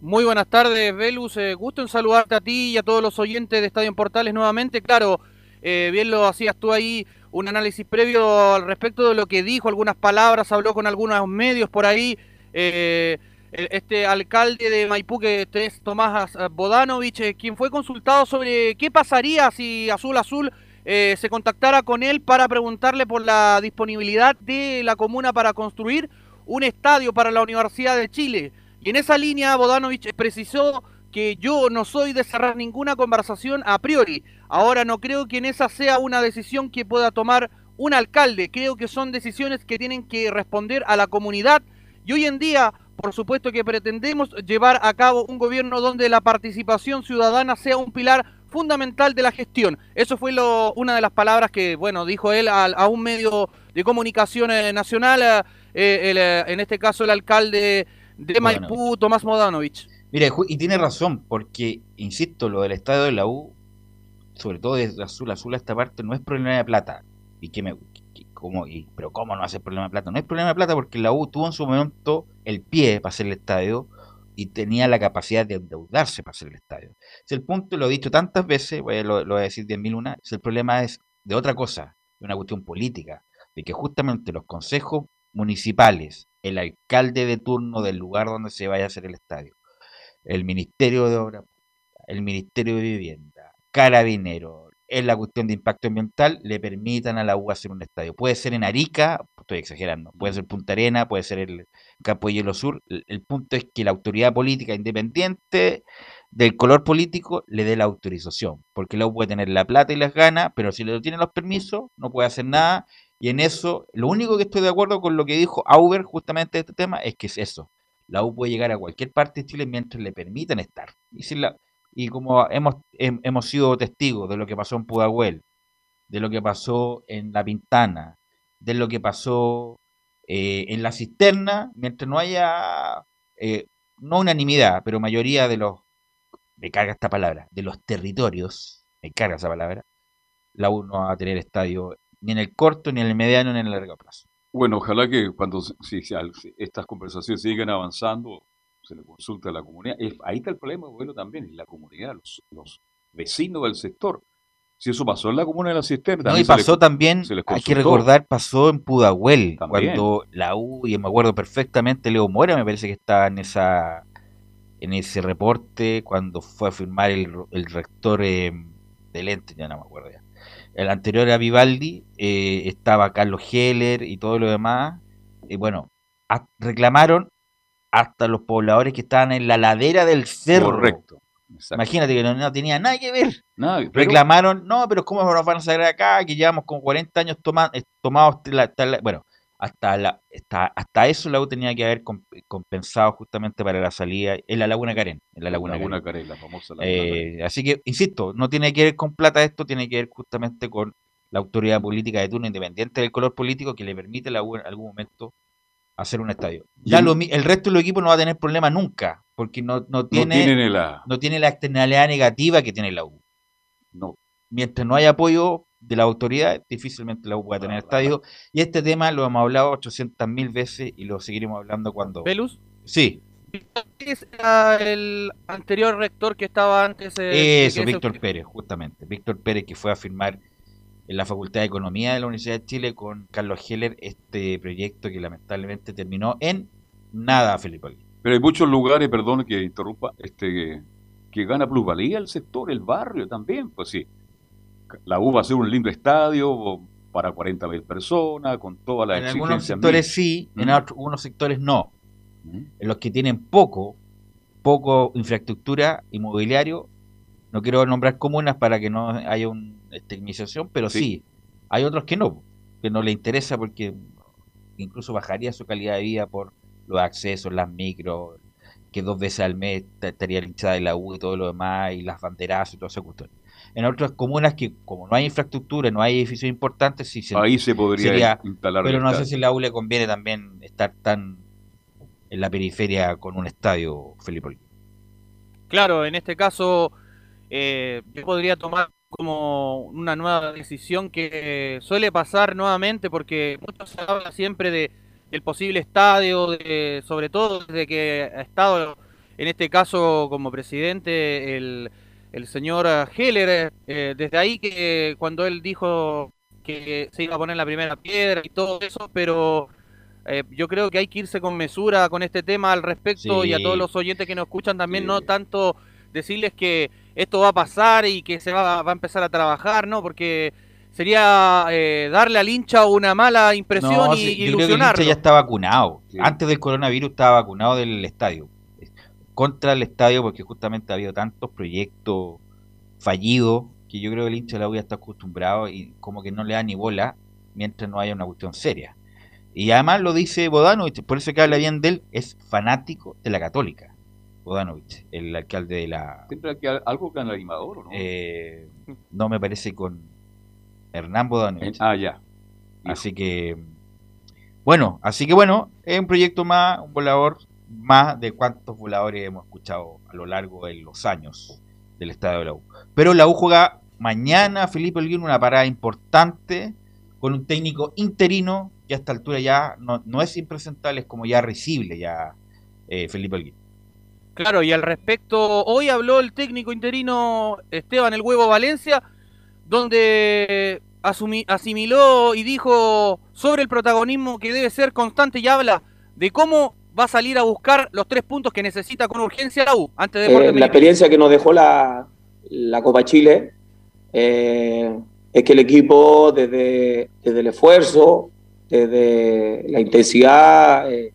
Muy buenas tardes, Velus. Eh, gusto en saludarte a ti y a todos los oyentes de Estadio en Portales nuevamente. Claro, eh, bien lo hacías tú ahí un análisis previo al respecto de lo que dijo, algunas palabras, habló con algunos medios por ahí. Eh, este alcalde de Maipú, que es Tomás Bodanovich, eh, quien fue consultado sobre qué pasaría si Azul Azul eh, se contactara con él para preguntarle por la disponibilidad de la comuna para construir un estadio para la Universidad de Chile. Y en esa línea Bodanovich precisó que yo no soy de cerrar ninguna conversación a priori. Ahora no creo que en esa sea una decisión que pueda tomar un alcalde. Creo que son decisiones que tienen que responder a la comunidad. Y hoy en día, por supuesto que pretendemos llevar a cabo un gobierno donde la participación ciudadana sea un pilar fundamental de la gestión. Eso fue lo, una de las palabras que, bueno, dijo él a, un medio de comunicación eh, nacional, eh, eh, en este caso el alcalde de Maipú, Tomás Modanovich. Mire, y tiene razón, porque, insisto, lo del estadio de la U, sobre todo desde azul azul a esta parte, no es problema de plata. ¿Y qué me, cómo, y, pero cómo no hace problema de plata? No hay problema de plata porque la U tuvo en su momento el pie para hacer el estadio y tenía la capacidad de endeudarse para hacer el estadio. Es el punto, lo he dicho tantas veces, voy a, lo, voy a decir diez mil una, el problema es de otra cosa, de una cuestión política, de que justamente los consejos municipales, el alcalde de turno del lugar donde se vaya a hacer el estadio, el Ministerio de Obra, el Ministerio de Vivienda, Carabinero, en la cuestión de impacto ambiental, le permitan a la U hacer un estadio. Puede ser en Arica, estoy exagerando, puede ser Punta Arena, puede ser el Campo de Hielo Sur. El, punto es que la autoridad política independiente del color político le dé la autorización, porque la U puede tener la plata y las ganas, pero si le tienen los permisos, no puede hacer nada. Y en eso, lo único que estoy de acuerdo con lo que dijo Auber justamente de este tema es que es eso. La U puede llegar a cualquier parte de Chile mientras le permitan estar. Y como hemos, hemos sido testigos de lo que pasó en Pudahuel, de lo que pasó en La Pintana, de lo que pasó eh, en la cisterna, mientras no haya, eh, no unanimidad, pero mayoría de los, me carga esta palabra, de los territorios, me carga esa palabra, la U no va a tener estadio ni en el corto, ni en el mediano, ni en el largo plazo. Bueno, ojalá que cuando si, estas conversaciones sigan avanzando, se le consulta a la comunidad. ahí está el problema, bueno, también, es la comunidad, los, vecinos del sector. Si eso pasó en la comuna de la Cisterna. No, y pasó también, hay que recordar, pasó en Pudahuel, cuando la U, y me acuerdo perfectamente, Leo Mora me parece que estaba en esa en ese reporte cuando fue a firmar el, rector eh, del ente, ya no me acuerdo ya. El anterior a Vivaldi eh, estaba Carlos Heller y todo lo demás. Y bueno, reclamaron hasta los pobladores que estaban en la ladera del cerro. Correcto. Imagínate que no, tenía nada que ver. Reclamaron, no, pero ¿cómo nos van a sacar acá? Que llevamos con 40 años eh, tomados. bueno, hasta, la, hasta, eso la U tenía que haber compensado justamente para la salida en la Laguna Karen. En la Laguna, Karen. la famosa eh, Así que, insisto, no tiene que ver con plata esto, tiene que ver justamente con la autoridad política de turno independiente del color político que le permite a la U en algún momento hacer un estadio. Ya el resto del equipo no va a tener problema nunca, porque no, no tiene, la... no tiene la externalidad negativa que tiene la U. No. Mientras no haya apoyo de la autoridad, difícilmente la U pueda tener estadio. Y este tema lo hemos hablado 800 mil veces y lo seguiremos hablando cuando... ¿Velus? Sí. es el anterior rector que estaba antes? Eso, Víctor Pérez, justamente. Víctor Pérez que fue a firmar en la Facultad de Economía de la Universidad de Chile con Carlos Heller este proyecto que lamentablemente terminó en nada, Felipe. Pero hay muchos lugares, perdón que interrumpa, este que gana plusvalía el sector, el barrio también, pues sí. La U va a ser un lindo estadio para 40 mil personas, con toda la En algunos sectores sí, en algunos sectores no. En los que tienen poco, poco infraestructura inmobiliario, no quiero nombrar comunas para que no haya una estigmatización, pero sí. hay otros que no, que no le interesa porque incluso bajaría su calidad de vida por los accesos, las micros, que dos veces al mes estaría hinchada de la U y todo lo demás, y las banderas y todo esa cuestión. En otras comunas que como no hay infraestructura, no hay edificios importantes, sí se, ahí se podría instalar. Pero no sé si a la U le conviene también estar tan en la periferia con un estadio, Felipe. Claro, en este caso eh, yo podría tomar como una nueva decisión que suele pasar nuevamente porque mucho se habla siempre de, del posible estadio, de, sobre todo desde que ha estado en este caso como presidente el, el señor Heller, eh, desde ahí que cuando él dijo que se iba a poner la primera piedra y todo eso, pero eh, yo creo que hay que irse con mesura con este tema al respecto y a todos los oyentes que nos escuchan también no tanto decirles que esto va a pasar y que se va, va a empezar a trabajar, ¿no? Porque sería eh, darle al hincha una mala impresión y ilusionarlo. Yo creo que el hincha ya está vacunado. Antes del coronavirus estaba vacunado del estadio. Contra el estadio porque justamente ha habido tantos proyectos fallidos que yo creo que el hincha de la U ya está acostumbrado y como que no le da ni bola mientras no haya una cuestión seria. Y además lo dice Bodano, por eso que habla bien de él, es fanático de la católica. Bodanovich, el alcalde de la... Siempre hay algo con el animador, no? Eh, no me parece con Hernán Bodanovich. Ah, ya. Así que, bueno, así que bueno, es un proyecto más, un volador más de cuántos voladores hemos escuchado a lo largo de los años del estadio de la U. Pero la U juega mañana, Felipe Olguín, una parada importante con un técnico interino que a esta altura ya no, es impresentable, es como ya risible ya eh, Felipe Alguín. Claro, y al respecto, hoy habló el técnico interino Esteban El Huevo Valencia, donde asimiló y dijo sobre el protagonismo que debe ser constante y habla de cómo va a salir a buscar los tres puntos que necesita con urgencia la U antes de eh, La experiencia que nos dejó la, la Copa Chile eh, es que el equipo desde, desde, el esfuerzo, desde la intensidad eh,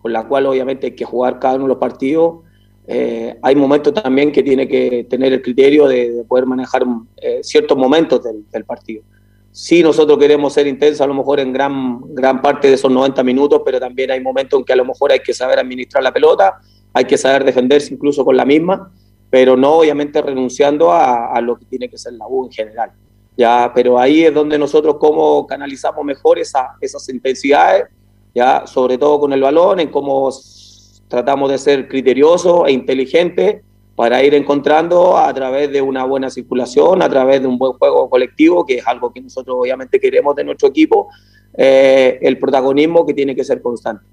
con la cual obviamente hay que jugar cada uno de los partidos, eh, hay momentos también que tiene que tener el criterio de, poder manejar ciertos momentos del, partido. Sí, nosotros queremos ser intensos a lo mejor en gran, gran parte de esos 90 minutos, pero también hay momentos en que a lo mejor hay que saber administrar la pelota, hay que saber defenderse incluso con la misma, pero no obviamente renunciando a, lo que tiene que ser la U en general. Ya, pero ahí es donde nosotros cómo canalizamos mejor esa, esas intensidades, ya, sobre todo con el balón, en cómo tratamos de ser criteriosos e inteligentes para ir encontrando a través de una buena circulación, a través de un buen juego colectivo, que es algo que nosotros obviamente queremos de nuestro equipo, eh, el protagonismo que tiene que ser constante.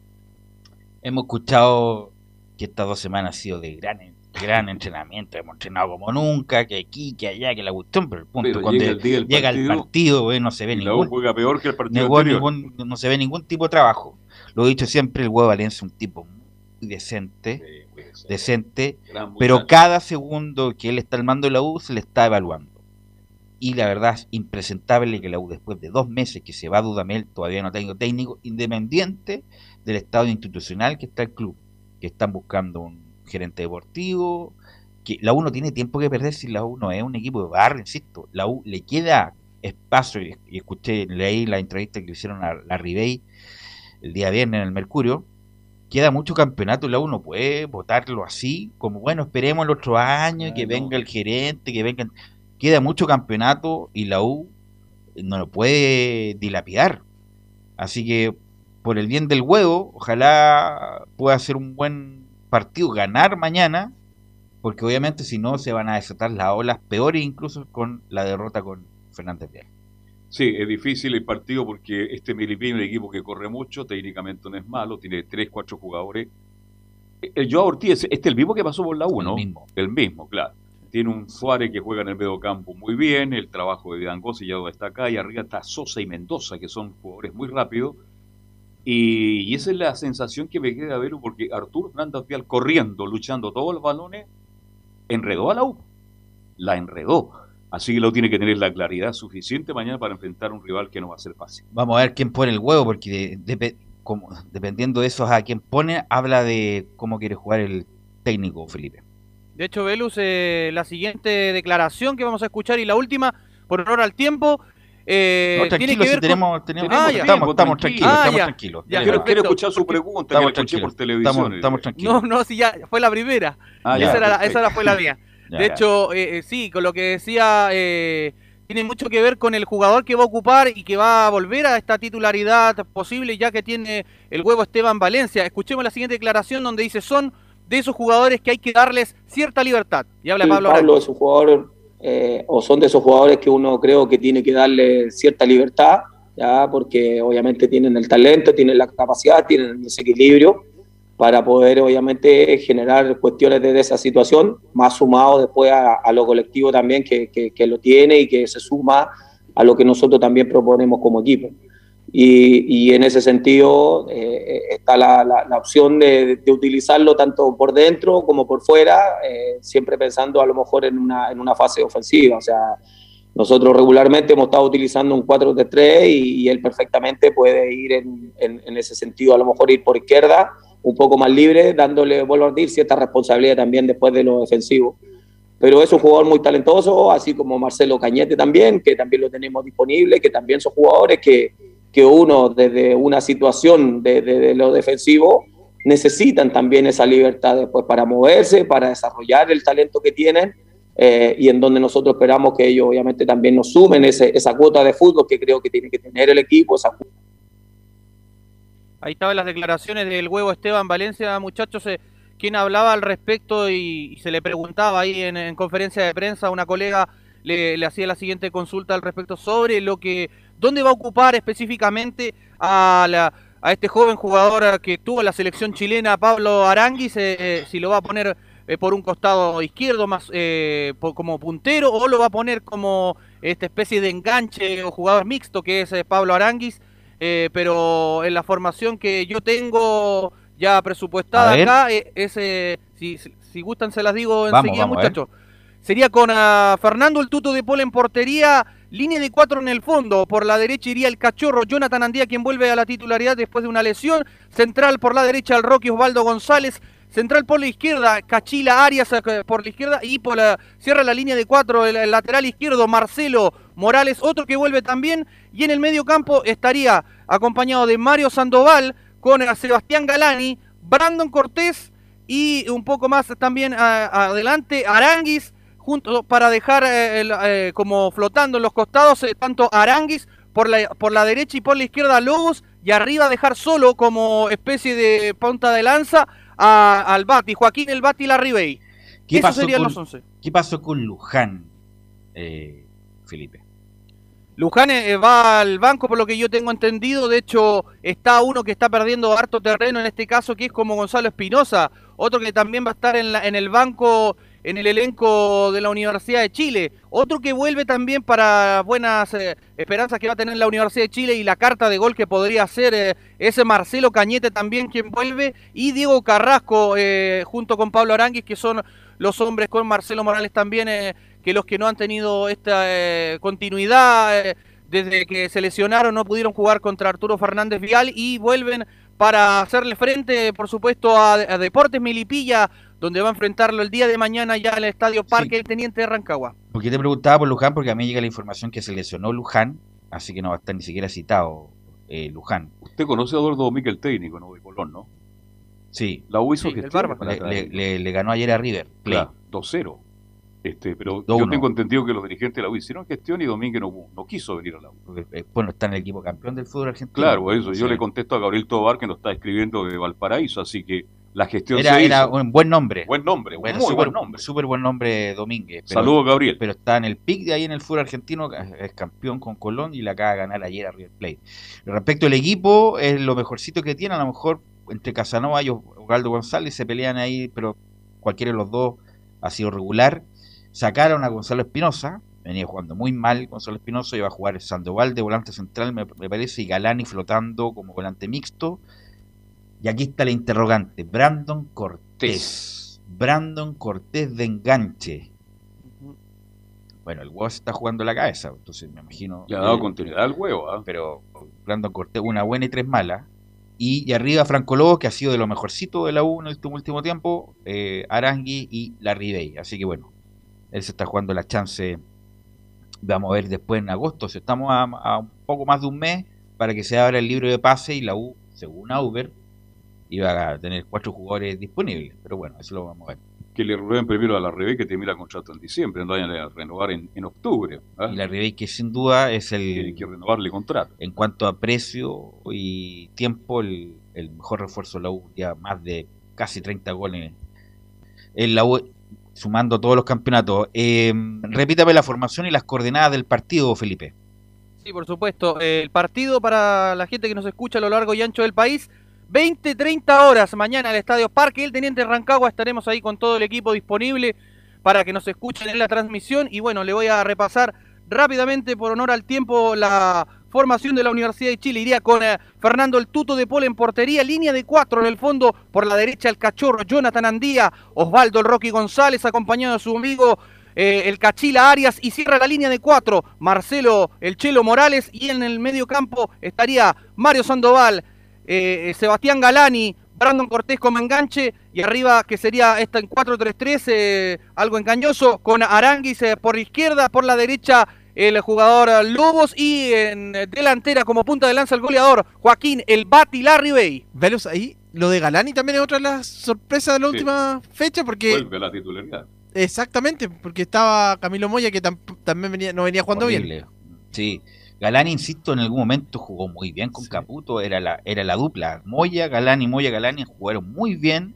Hemos escuchado que estas dos semanas ha sido de gran, gran entrenamiento, hemos entrenado como nunca, que aquí, que allá, que la cuestión, pero el punto cuando llega el, partido, eh, no se ve ningún, peor que el partido no se ve ningún tipo de trabajo. Lo he dicho siempre, el huevo Valencia es un tipo decente, decente, pero cada segundo que él está al mando de la U se le está evaluando. Y la verdad es impresentable que la U, después de dos meses que se va a Dudamel, todavía no tenga técnico, independiente del estado institucional que está el club, que están buscando un gerente deportivo, que la U no tiene tiempo que perder si la U no es un equipo de barrio, insisto, la U le queda espacio, y, escuché, leí la entrevista que le hicieron a la Ribey el día viernes en el Mercurio, queda mucho campeonato, la uno puede votarlo así, como bueno, esperemos el otro año, que venga el gerente, que vengan. Queda mucho campeonato y la U no lo puede dilapidar. Así que, por el bien del huevo, ojalá pueda ser un buen partido, ganar mañana, porque obviamente si no se van a desatar las olas peores incluso con la derrota con Fernández Vial. Sí, es difícil el partido porque este Milipín es un equipo que corre mucho, técnicamente no es malo, tiene 3, 4 jugadores. El Joao Ortiz, este es el mismo que pasó por la 1. El mismo. El mismo, claro. Tiene un Suárez que juega en el medio campo muy bien, el trabajo de Dangosi ya está acá, y arriba está Sosa y Mendoza, que son jugadores muy rápidos. Y, esa es la sensación que me queda ver porque Arturo Fernández Vial corriendo, luchando todos los balones, enredó a la U. La enredó Así que lo tiene que tener la claridad suficiente mañana para enfrentar a un rival que no va a ser fácil. Vamos a ver quién pone el huevo, porque como, dependiendo de eso a quién pone, habla de cómo quiere jugar el técnico Felipe. De hecho, Velus, eh, la siguiente declaración que vamos a escuchar y la última, por honor al tiempo, eh, tiene que ver tenemos, tenemos, ah, estamos, estamos, tranquilos, ah, estamos tranquilos. quiero, escuchar su pregunta, estamos que escuché por televisión. Estamos, tranquilos. No, no, si ya fue la primera. Ah, esa, era, esa fue la mía de hecho, eh, eh, sí, con lo que decía, eh, tiene mucho que ver con el jugador que va a ocupar y que va a volver a esta titularidad posible ya que tiene el huevo Esteban Valencia. Escuchemos la siguiente declaración donde dice, son de esos jugadores que hay que darles cierta libertad. Y habla Pablo. Pablo es un jugador, o son de esos jugadores que uno creo que tiene que darle cierta libertad, ya porque obviamente tienen el talento, tienen la capacidad, tienen el desequilibrio para poder obviamente generar cuestiones de esa situación, más sumado después a, lo colectivo también que, que, lo tiene y que se suma a lo que nosotros también proponemos como equipo. Y, y en ese sentido eh, está la, la, opción de, de, utilizarlo tanto por dentro como por fuera, eh, siempre pensando a lo mejor en una, en una fase ofensiva. O sea, nosotros regularmente hemos estado utilizando un 4-3 y, y él perfectamente puede ir en, en, en ese sentido, a lo mejor ir por izquierda un poco más libre, dándole, vuelvo a decir, cierta responsabilidad también después de lo defensivo. Pero es un jugador muy talentoso, así como Marcelo Cañete también, que también lo tenemos disponible, que también son jugadores que, que uno desde una situación de, lo defensivo necesitan también esa libertad después para moverse, para desarrollar el talento que tienen eh, y en donde nosotros esperamos que ellos obviamente también nos sumen esa cuota de fútbol que creo que tiene que tener el equipo, esa Ahí estaban las declaraciones del huevo Esteban Valencia, muchachos, eh, quien hablaba al respecto y, se le preguntaba ahí en, conferencia de prensa una colega le, hacía la siguiente consulta al respecto sobre lo que, dónde va a ocupar específicamente a, la, a este joven jugador que tuvo la selección chilena, Pablo Aranguis, eh, eh, si lo va a poner eh, por un costado izquierdo más como puntero o lo va a poner como esta especie de enganche o jugador mixto que es Pablo Aranguis, pero en la formación que yo tengo ya presupuestada acá, ese, si, si, gustan se las digo enseguida muchachos. Sería con ah, Fernando el Tuto de Pola en portería, línea de cuatro en el fondo. Por la derecha iría el cachorro Jonathan Andía, quien vuelve a la titularidad después de una lesión. Central por la derecha el Rocky Osvaldo González. Central por la izquierda, Cachila Arias eh, por la izquierda y por la, cierra la línea de cuatro el, lateral izquierdo Marcelo Morales, otro que vuelve también. Y en el medio campo estaría acompañado de Mario Sandoval con Sebastián Galani, Brandon Cortés y un poco más también adelante Aranguis junto para dejar eh, eh, como flotando en los costados eh, tanto Aranguis por la, por la derecha y por la izquierda Lobos y arriba dejar solo como especie de punta de lanza al Bati, Joaquín el Bati Larribey. ¿Qué pasó serían con, los 11. ¿Qué pasó con Luján, Felipe? Luján va al banco por lo que yo tengo entendido, de hecho está uno que está perdiendo harto terreno en este caso que es como Gonzalo Espinosa, otro que también va a estar en, la, en el banco en el elenco de la Universidad de Chile. Otro que vuelve también para buenas eh, esperanzas que va a tener la Universidad de Chile y la carta de gol que podría ser eh, ese Marcelo Cañete también quien vuelve y Diego Carrasco eh, junto con Pablo Aranguis que son los hombres con Marcelo Morales también que los que no han tenido esta continuidad desde que se lesionaron no pudieron jugar contra Arturo Fernández Vial y vuelven para hacerle frente, por supuesto, a, Deportes Milipilla, donde va a enfrentarlo el día de mañana ya en el Estadio Parque el Teniente de Rancagua. Porque te preguntaba por Luján, porque a mí llega la información que se lesionó Luján, así que no va a estar ni siquiera citado eh, Luján. Usted conoce a Eduardo Domínguez, el técnico ¿no? de Colón, ¿no? Sí. La U hizo que le, le, ganó ayer a River. Claro, 2-0. Este, pero yo tengo entendido que los dirigentes de la U hicieron gestión y Domínguez no, no quiso venir a la U. Eh, bueno, está en el equipo campeón del fútbol argentino. Claro, eso. Yo le contesto a Gabriel Tobar que nos está escribiendo de Valparaíso, así que la gestión era, era un buen nombre. Buen nombre, muy super, buen nombre. Súper buen nombre Domínguez. Saludos, Gabriel. Pero está en el pic de ahí en el fútbol argentino, es campeón con Colón y la acaba de ganar ayer a River Plate. Respecto al equipo, es lo mejorcito que tiene, a lo mejor entre Casanova y Osvaldo González se pelean ahí, pero cualquiera de los dos ha sido regular sacaron a Gonzalo Espinosa, venía jugando muy mal Gonzalo Espinosa, iba a jugar Sandoval de volante central, me, parece, y Galani flotando como volante mixto. Y aquí está la interrogante, Brandon Cortés. Brandon Cortés de enganche. Bueno, el huevo se está jugando la cabeza, entonces me imagino. Le ha dado continuidad al huevo, ¿ah? Pero Brandon Cortés, una buena y tres malas. Y, arriba Franco Lobo, que ha sido de lo mejorcito de la U en el último tiempo, eh, Arangui y Larry Así que bueno, él se está jugando la chance, vamos a ver después en agosto, si estamos a, un poco más de un mes para que se abra el libro de pase y la U, según Auber, iba a tener cuatro jugadores disponibles. Pero bueno, eso lo vamos a ver. Que le rueben primero a la Rebe que termina el contrato en diciembre, no vayan a renovar en, octubre. ¿ah? Y la Rebe que sin duda es el... Tiene que renovarle contrato. En cuanto a precio y tiempo, el, mejor refuerzo de la U, ya más de casi 30 goles en la U sumando todos los campeonatos. Eh, repítame la formación y las coordenadas del partido, Felipe. Sí, por supuesto. el partido para la gente que nos escucha a lo largo y ancho del país. 20, 30 horas mañana al Estadio Parque El Teniente Rancagua. Estaremos ahí con todo el equipo disponible para que nos escuchen en la transmisión. Y bueno, le voy a repasar rápidamente, por honor al tiempo, la formación de la Universidad de Chile. Iría con eh, Fernando el Tuto de Pol en portería, línea de cuatro en el fondo, por la derecha el cachorro Jonathan Andía, Osvaldo el Rocky González, acompañado de su amigo eh, el Cachila Arias y cierra la línea de cuatro, Marcelo el Chelo Morales y en el medio campo estaría Mario Sandoval, eh, Sebastián Galani, Brandon Cortés como enganche y arriba que sería esta en 4-3-3, algo engañoso, con Aranguis por izquierda, por la derecha el jugador Lobos y en delantera como punta de lanza el goleador Joaquín el Bati Larry Bay. Velos ahí, lo de Galani también es otra de las sorpresas de la última fecha porque... Vuelve la titularidad. Exactamente, porque estaba Camilo Moya que también venía, no venía jugando bien. Sí, Galani, insisto, en algún momento jugó muy bien con Caputo, era la, era la dupla. Moya, Galani, Moya, Galani jugaron muy bien.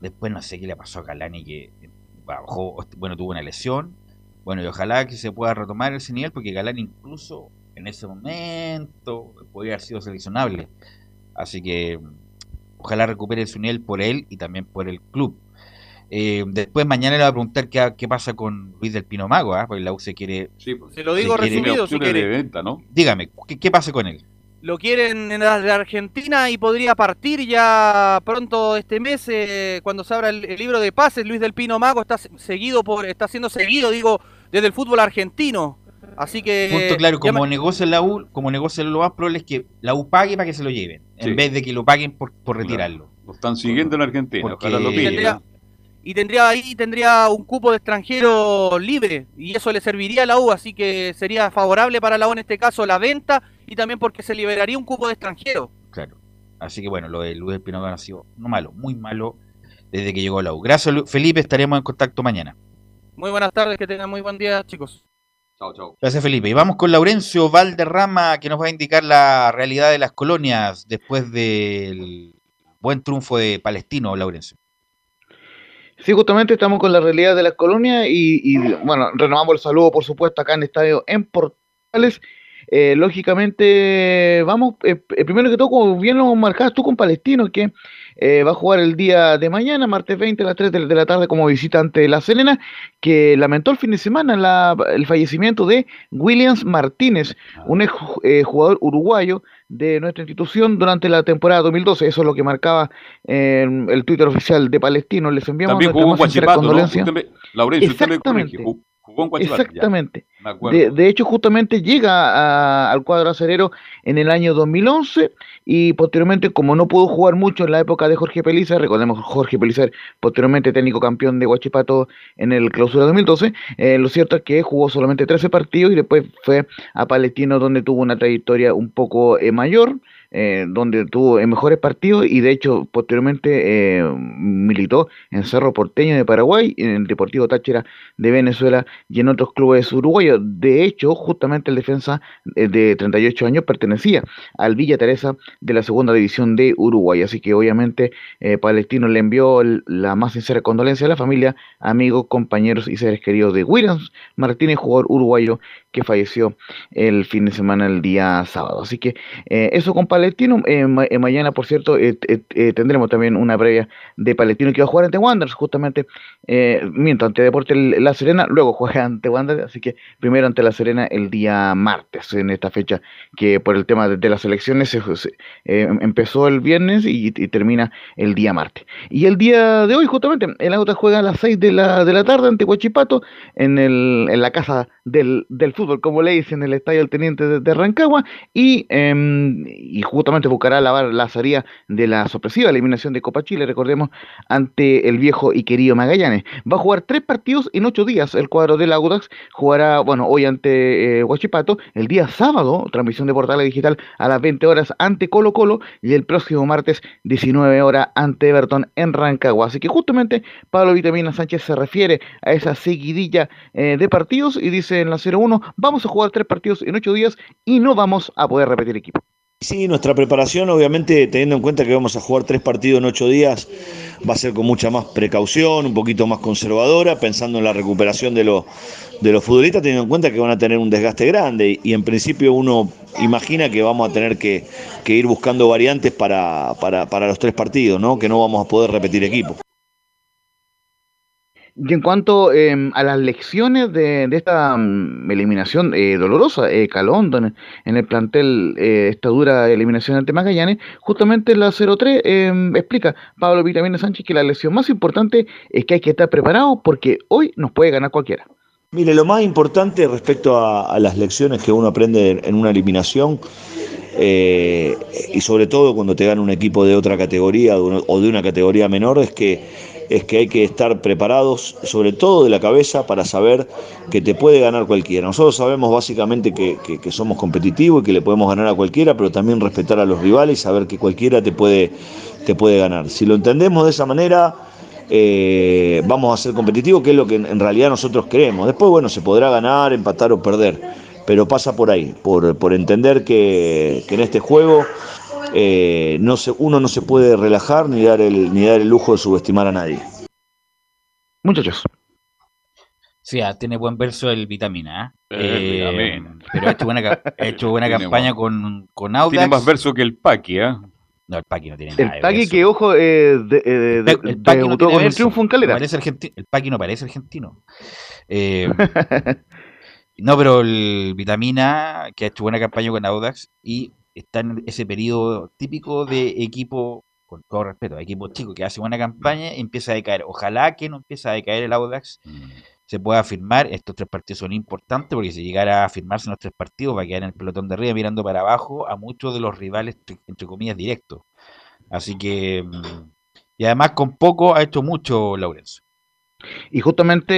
Después no sé qué le pasó a Galani que bajó, bueno, tuvo una lesión Bueno, y ojalá que se pueda retomar ese nivel, porque Galán incluso en ese momento podría haber sido seleccionable. Así que ojalá recupere su nivel por él y también por el club. Eh, después mañana le voy a preguntar qué, pasa con Luis del Pino Mago, ¿ah? porque la U se quiere... Sí, se lo digo resumido si quiere. ¿no? Dígame, ¿qué, pasa con él? Lo quieren en la Argentina y podría partir ya pronto este mes eh, cuando se abra el, libro de pases. Luis del Pino Mago está seguido por, está siendo seguido, digo, desde el fútbol argentino. Así que. Punto claro, como negocio la U, como negocio lo más probable es que la U pague para que se lo lleven, en vez de que lo paguen por, retirarlo. Lo están siguiendo en Argentina, y tendría ahí tendría un cupo de extranjero libre y eso le serviría a la U, así que sería favorable para la U en este caso la venta y también porque se liberaría un cupo de extranjero. Claro. Así que bueno, lo de Luis Pino ha sido no malo, muy malo desde que llegó a la U. Gracias Felipe, estaremos en contacto mañana. Muy buenas tardes, que tengan muy buen día, chicos. Chao, chao. Gracias, Felipe. Y vamos con Laurencio Valderrama, que nos va a indicar la realidad de las colonias después del buen triunfo de Palestino, Laurencio. Sí, justamente estamos con la realidad de las colonias y, bueno, renovamos el saludo, por supuesto, acá en Estadio en Portales. Eh, lógicamente, vamos, eh, primero que todo, como bien lo marcabas tú con Palestino, que eh, va a jugar el día de mañana, martes 20 a las 3 de, la tarde como visitante de La Serena, que lamentó el fin de semana el fallecimiento de Williams Martínez, un eh, jugador uruguayo de nuestra institución durante la temporada 2012. Eso es lo que marcaba el Twitter oficial de Palestino. Les enviamos También jugó ¿no? Exactamente. Exactamente. De, hecho, justamente llega al cuadro acerero en el año 2011 y posteriormente, como no pudo jugar mucho en la época de Jorge Pelizar, recordemos Jorge Pelizar, posteriormente técnico campeón de Huachipato en el clausura 2012, eh, lo cierto es que jugó solamente 13 partidos y después fue a Palestino donde tuvo una trayectoria un poco eh, mayor. Eh, donde tuvo mejores partidos y de hecho posteriormente eh, militó en Cerro Porteño de Paraguay, en el Deportivo Táchira de Venezuela y en otros clubes uruguayos. De hecho, justamente el defensa eh, de 38 años pertenecía al Villa Teresa de la segunda división de Uruguay, así que obviamente Palestino le envió la más sincera condolencia a la familia, amigos, compañeros y seres queridos de Williams Martínez, jugador uruguayo que falleció el fin de semana, el día sábado. Así que eso, compadre Palestino. Eh, eh, mañana, por cierto, eh, tendremos también una previa de Palestino que va a jugar ante Wanderers, justamente, mientras ante Deporte La Serena, luego juega ante Wanderers, así que primero ante La Serena el día martes, en esta fecha que por el tema de, las elecciones empezó el viernes y, termina el día martes. Y el día de hoy, justamente, el Auto juega a las 6 de la, de la tarde ante Huachipato en, el, en la casa del, del fútbol, como le dicen, en el Estadio del Teniente de, Rancagua, y, em, y justamente buscará lavar la salida de la sorpresiva eliminación de Copa Chile, recordemos, ante el viejo y querido Magallanes. Va a jugar tres partidos en ocho días. El cuadro del Audax jugará, bueno, hoy ante eh, Huachipato, el día sábado, transmisión de Portales Digital a las 20 horas ante Colo Colo y el próximo martes 19 horas ante Everton en Rancagua. Así que justamente Pablo Vitamina Sánchez se refiere a esa seguidilla eh, de partidos y dice en la 0-1, vamos a jugar tres partidos en ocho días y no vamos a poder repetir equipo. Sí, nuestra preparación, obviamente, teniendo en cuenta que vamos a jugar tres partidos en ocho días, va a ser con mucha más precaución, un poquito más conservadora, pensando en la recuperación de, los de los futbolistas, teniendo en cuenta que van a tener un desgaste grande y en principio uno imagina que vamos a tener que, ir buscando variantes para, para, para los tres partidos, ¿no? que no vamos a poder repetir equipo. Y en cuanto em, a las lecciones de, esta mm, eliminación eh, dolorosa, eh, Calondo en, el plantel, eh, esta dura eliminación ante Magallanes, justamente la 03 em, explica Pablo Vitamina Sánchez que la lección más importante es que hay que estar preparado porque hoy nos puede ganar cualquiera. Mire, lo más importante respecto a, las lecciones que uno aprende en una eliminación, y sobre todo cuando te gana un equipo de otra categoría o de una categoría menor, es que es que hay que estar preparados, sobre todo de la cabeza, para saber que te puede ganar cualquiera. Nosotros sabemos básicamente que, somos competitivos y que le podemos ganar a cualquiera, pero también respetar a los rivales y saber que cualquiera te puede, te puede ganar. Si lo entendemos de esa manera, eh, vamos a ser competitivos, que es lo que en realidad nosotros queremos. Después, bueno, se podrá ganar, empatar o perder, pero pasa por ahí, por, por entender que, que en este juego eh, no se, uno no se puede relajar ni dar, el, ni dar el lujo de subestimar a nadie. Muchachos. Sí, ah, tiene buen verso el Vitamina. ¿eh? Eh, Eh, pero ha hecho buena, ha hecho buena campaña con, con Audax. Tiene más verso que el Paqui, ¿ah? No, el Paqui no tiene nada El Paqui que, ojo, eh, de, de- El Paqui no tiene con triunfo en Calera. Parece el Paqui no parece argentino. Eh, no, pero el Vitamina, que ha hecho buena campaña con Audax y está en ese periodo típico de equipo, con todo respeto, equipo chico que hace buena campaña y empieza a decaer. Ojalá que no empiece a decaer el Audax, se pueda firmar. Estos tres partidos son importantes porque si llegara a firmarse en los tres partidos va a quedar en el pelotón de arriba mirando para abajo a muchos de los rivales, entre- entre comillas, directos. Así que... mm, y además con poco ha hecho mucho Laurencio. Y justamente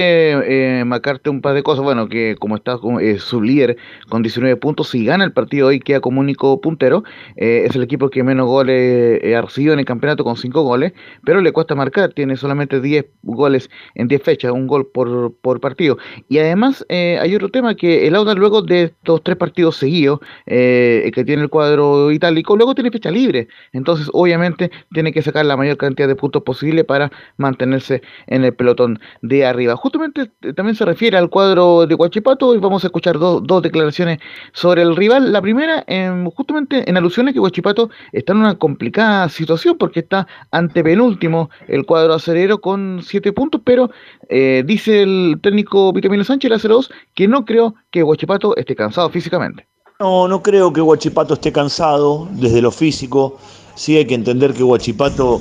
eh, marcarte un par de cosas, bueno, que como está eh, su líder con 19 puntos, si gana el partido hoy queda como único puntero, eh, es el equipo que menos goles eh, ha recibido en el campeonato con 5 goles, pero le cuesta marcar, tiene solamente 10 goles en 10 fechas, un gol por, por partido. Y además eh, hay otro tema que el Auda luego de estos tres partidos seguidos que tiene el cuadro itálico, luego tiene fecha libre, entonces obviamente tiene que sacar la mayor cantidad de puntos posible para mantenerse en el pelotón de arriba. Justamente eh, también se refiere al cuadro de Huachipato y vamos a escuchar dos- dos declaraciones sobre el rival. La primera, em, justamente en alusión a que Huachipato está en una complicada situación porque está ante penúltimo el cuadro acerero con siete puntos, pero eh, dice el técnico Vitamino Sánchez, el 02, que no creo que Huachipato esté cansado físicamente. No, no creo que Huachipato esté cansado desde lo físico. Sí hay que entender que Huachipato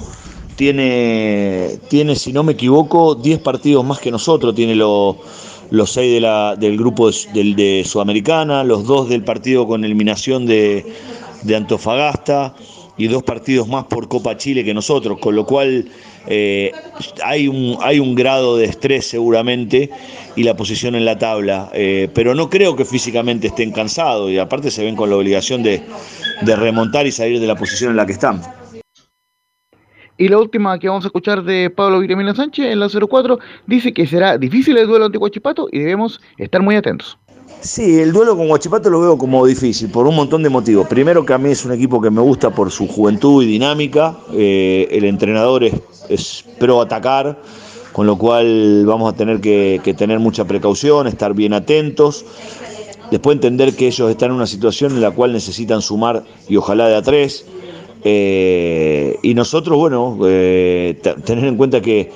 tiene, tiene si no me equivoco, 10 partidos más que nosotros. Tiene lo- los 6 de la, del grupo de, Sudamericana, los 2 del partido con eliminación de, Antofagasta y dos partidos más por Copa Chile que nosotros, con lo cual eh, hay, un, grado de estrés seguramente y la posición en la tabla, eh, pero no creo que físicamente estén cansados y aparte se ven con la obligación de remontar y salir de la posición en la que están. Y la última que vamos a escuchar de Pablo Vitamino Sánchez en la 04 dice que será difícil el duelo ante Huachipato y debemos estar muy atentos. Sí, el duelo con Huachipato lo veo como difícil por un montón de motivos. Primero que a mí es un equipo que me gusta por su juventud y dinámica. Eh, el entrenador es, es pro atacar, con lo cual vamos a tener que, que tener mucha precaución, estar bien atentos. Después entender que ellos están en una situación en la cual necesitan sumar y ojalá de a tres. Eh, y nosotros, bueno, eh, tener en cuenta que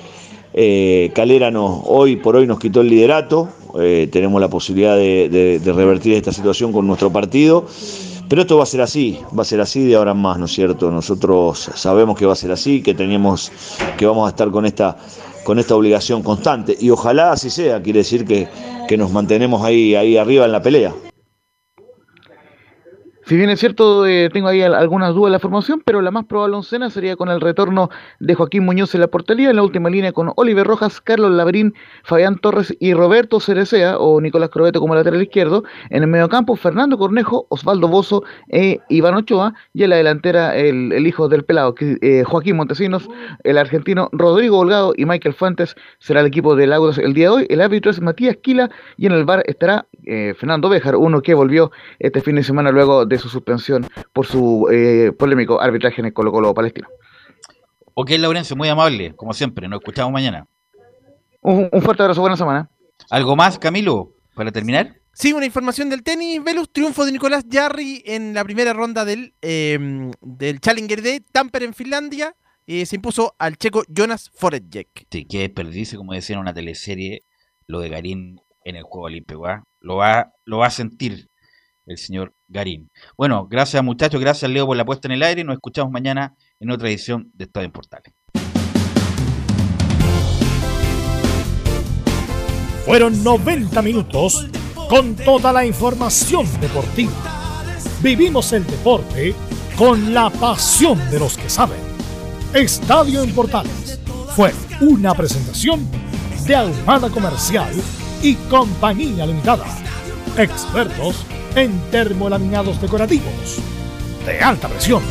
eh, Calera nos, hoy por hoy nos quitó el liderato, eh, tenemos la posibilidad de revertir esta situación con nuestro partido, pero esto va a ser así, va a ser así de ahora en más, ¿no es cierto? Nosotros sabemos que va a ser así, que tenemos, que vamos a estar con esta, con esta obligación constante y ojalá así sea, quiere decir que, que nos mantenemos ahí, ahí arriba en la pelea. Si bien es cierto, eh, tengo ahí al- algunas dudas de la formación, pero la más probable oncena sería con el retorno de Joaquín Muñoz en la portería, en la última línea con Oliver Rojas, Carlos Labrín, Fabián Torres y Roberto Cerecea, o Nicolás Crobeto como lateral izquierdo. En el mediocampo, Fernando Cornejo, Osvaldo Bozo e Iván Ochoa. Y en la delantera, el, hijo del pelado, eh, Joaquín Montesinos, el argentino Rodrigo Holgado y Michael Fuentes será el equipo del Audas el día de hoy. El árbitro es Matías Quila y en el bar estará eh, Fernando Béjar, uno que volvió este fin de semana luego de su suspensión por su eh, polémico arbitraje en el Colo Colo Palestino. Ok, Laurencio, muy amable, como siempre. Nos escuchamos mañana. Un, un fuerte abrazo, buena semana. ¿Algo más, Camilo, para terminar? Sí, una información del tenis. Velus, triunfo de Nicolás Jarry en la primera ronda del, eh, del Challenger de Tampere en Finlandia. Eh, se impuso al checo Jonas Forejek. Sí, que desperdicio, como decía en una teleserie, lo de Garín en el Juego Olímpico. ¿ah? Lo, va, lo va a sentir el señor Garín. Bueno, gracias muchachos, gracias Leo por la puesta en el aire. Nos escuchamos mañana en otra edición de Estadio en Portales. Fueron 90 minutos con toda la información deportiva. Vivimos el deporte con la pasión de los que saben. Estadio en Portales fue una presentación de Ahumada Comercial y Compañía Limitada. Expertos en termolaminados decorativos de alta presión.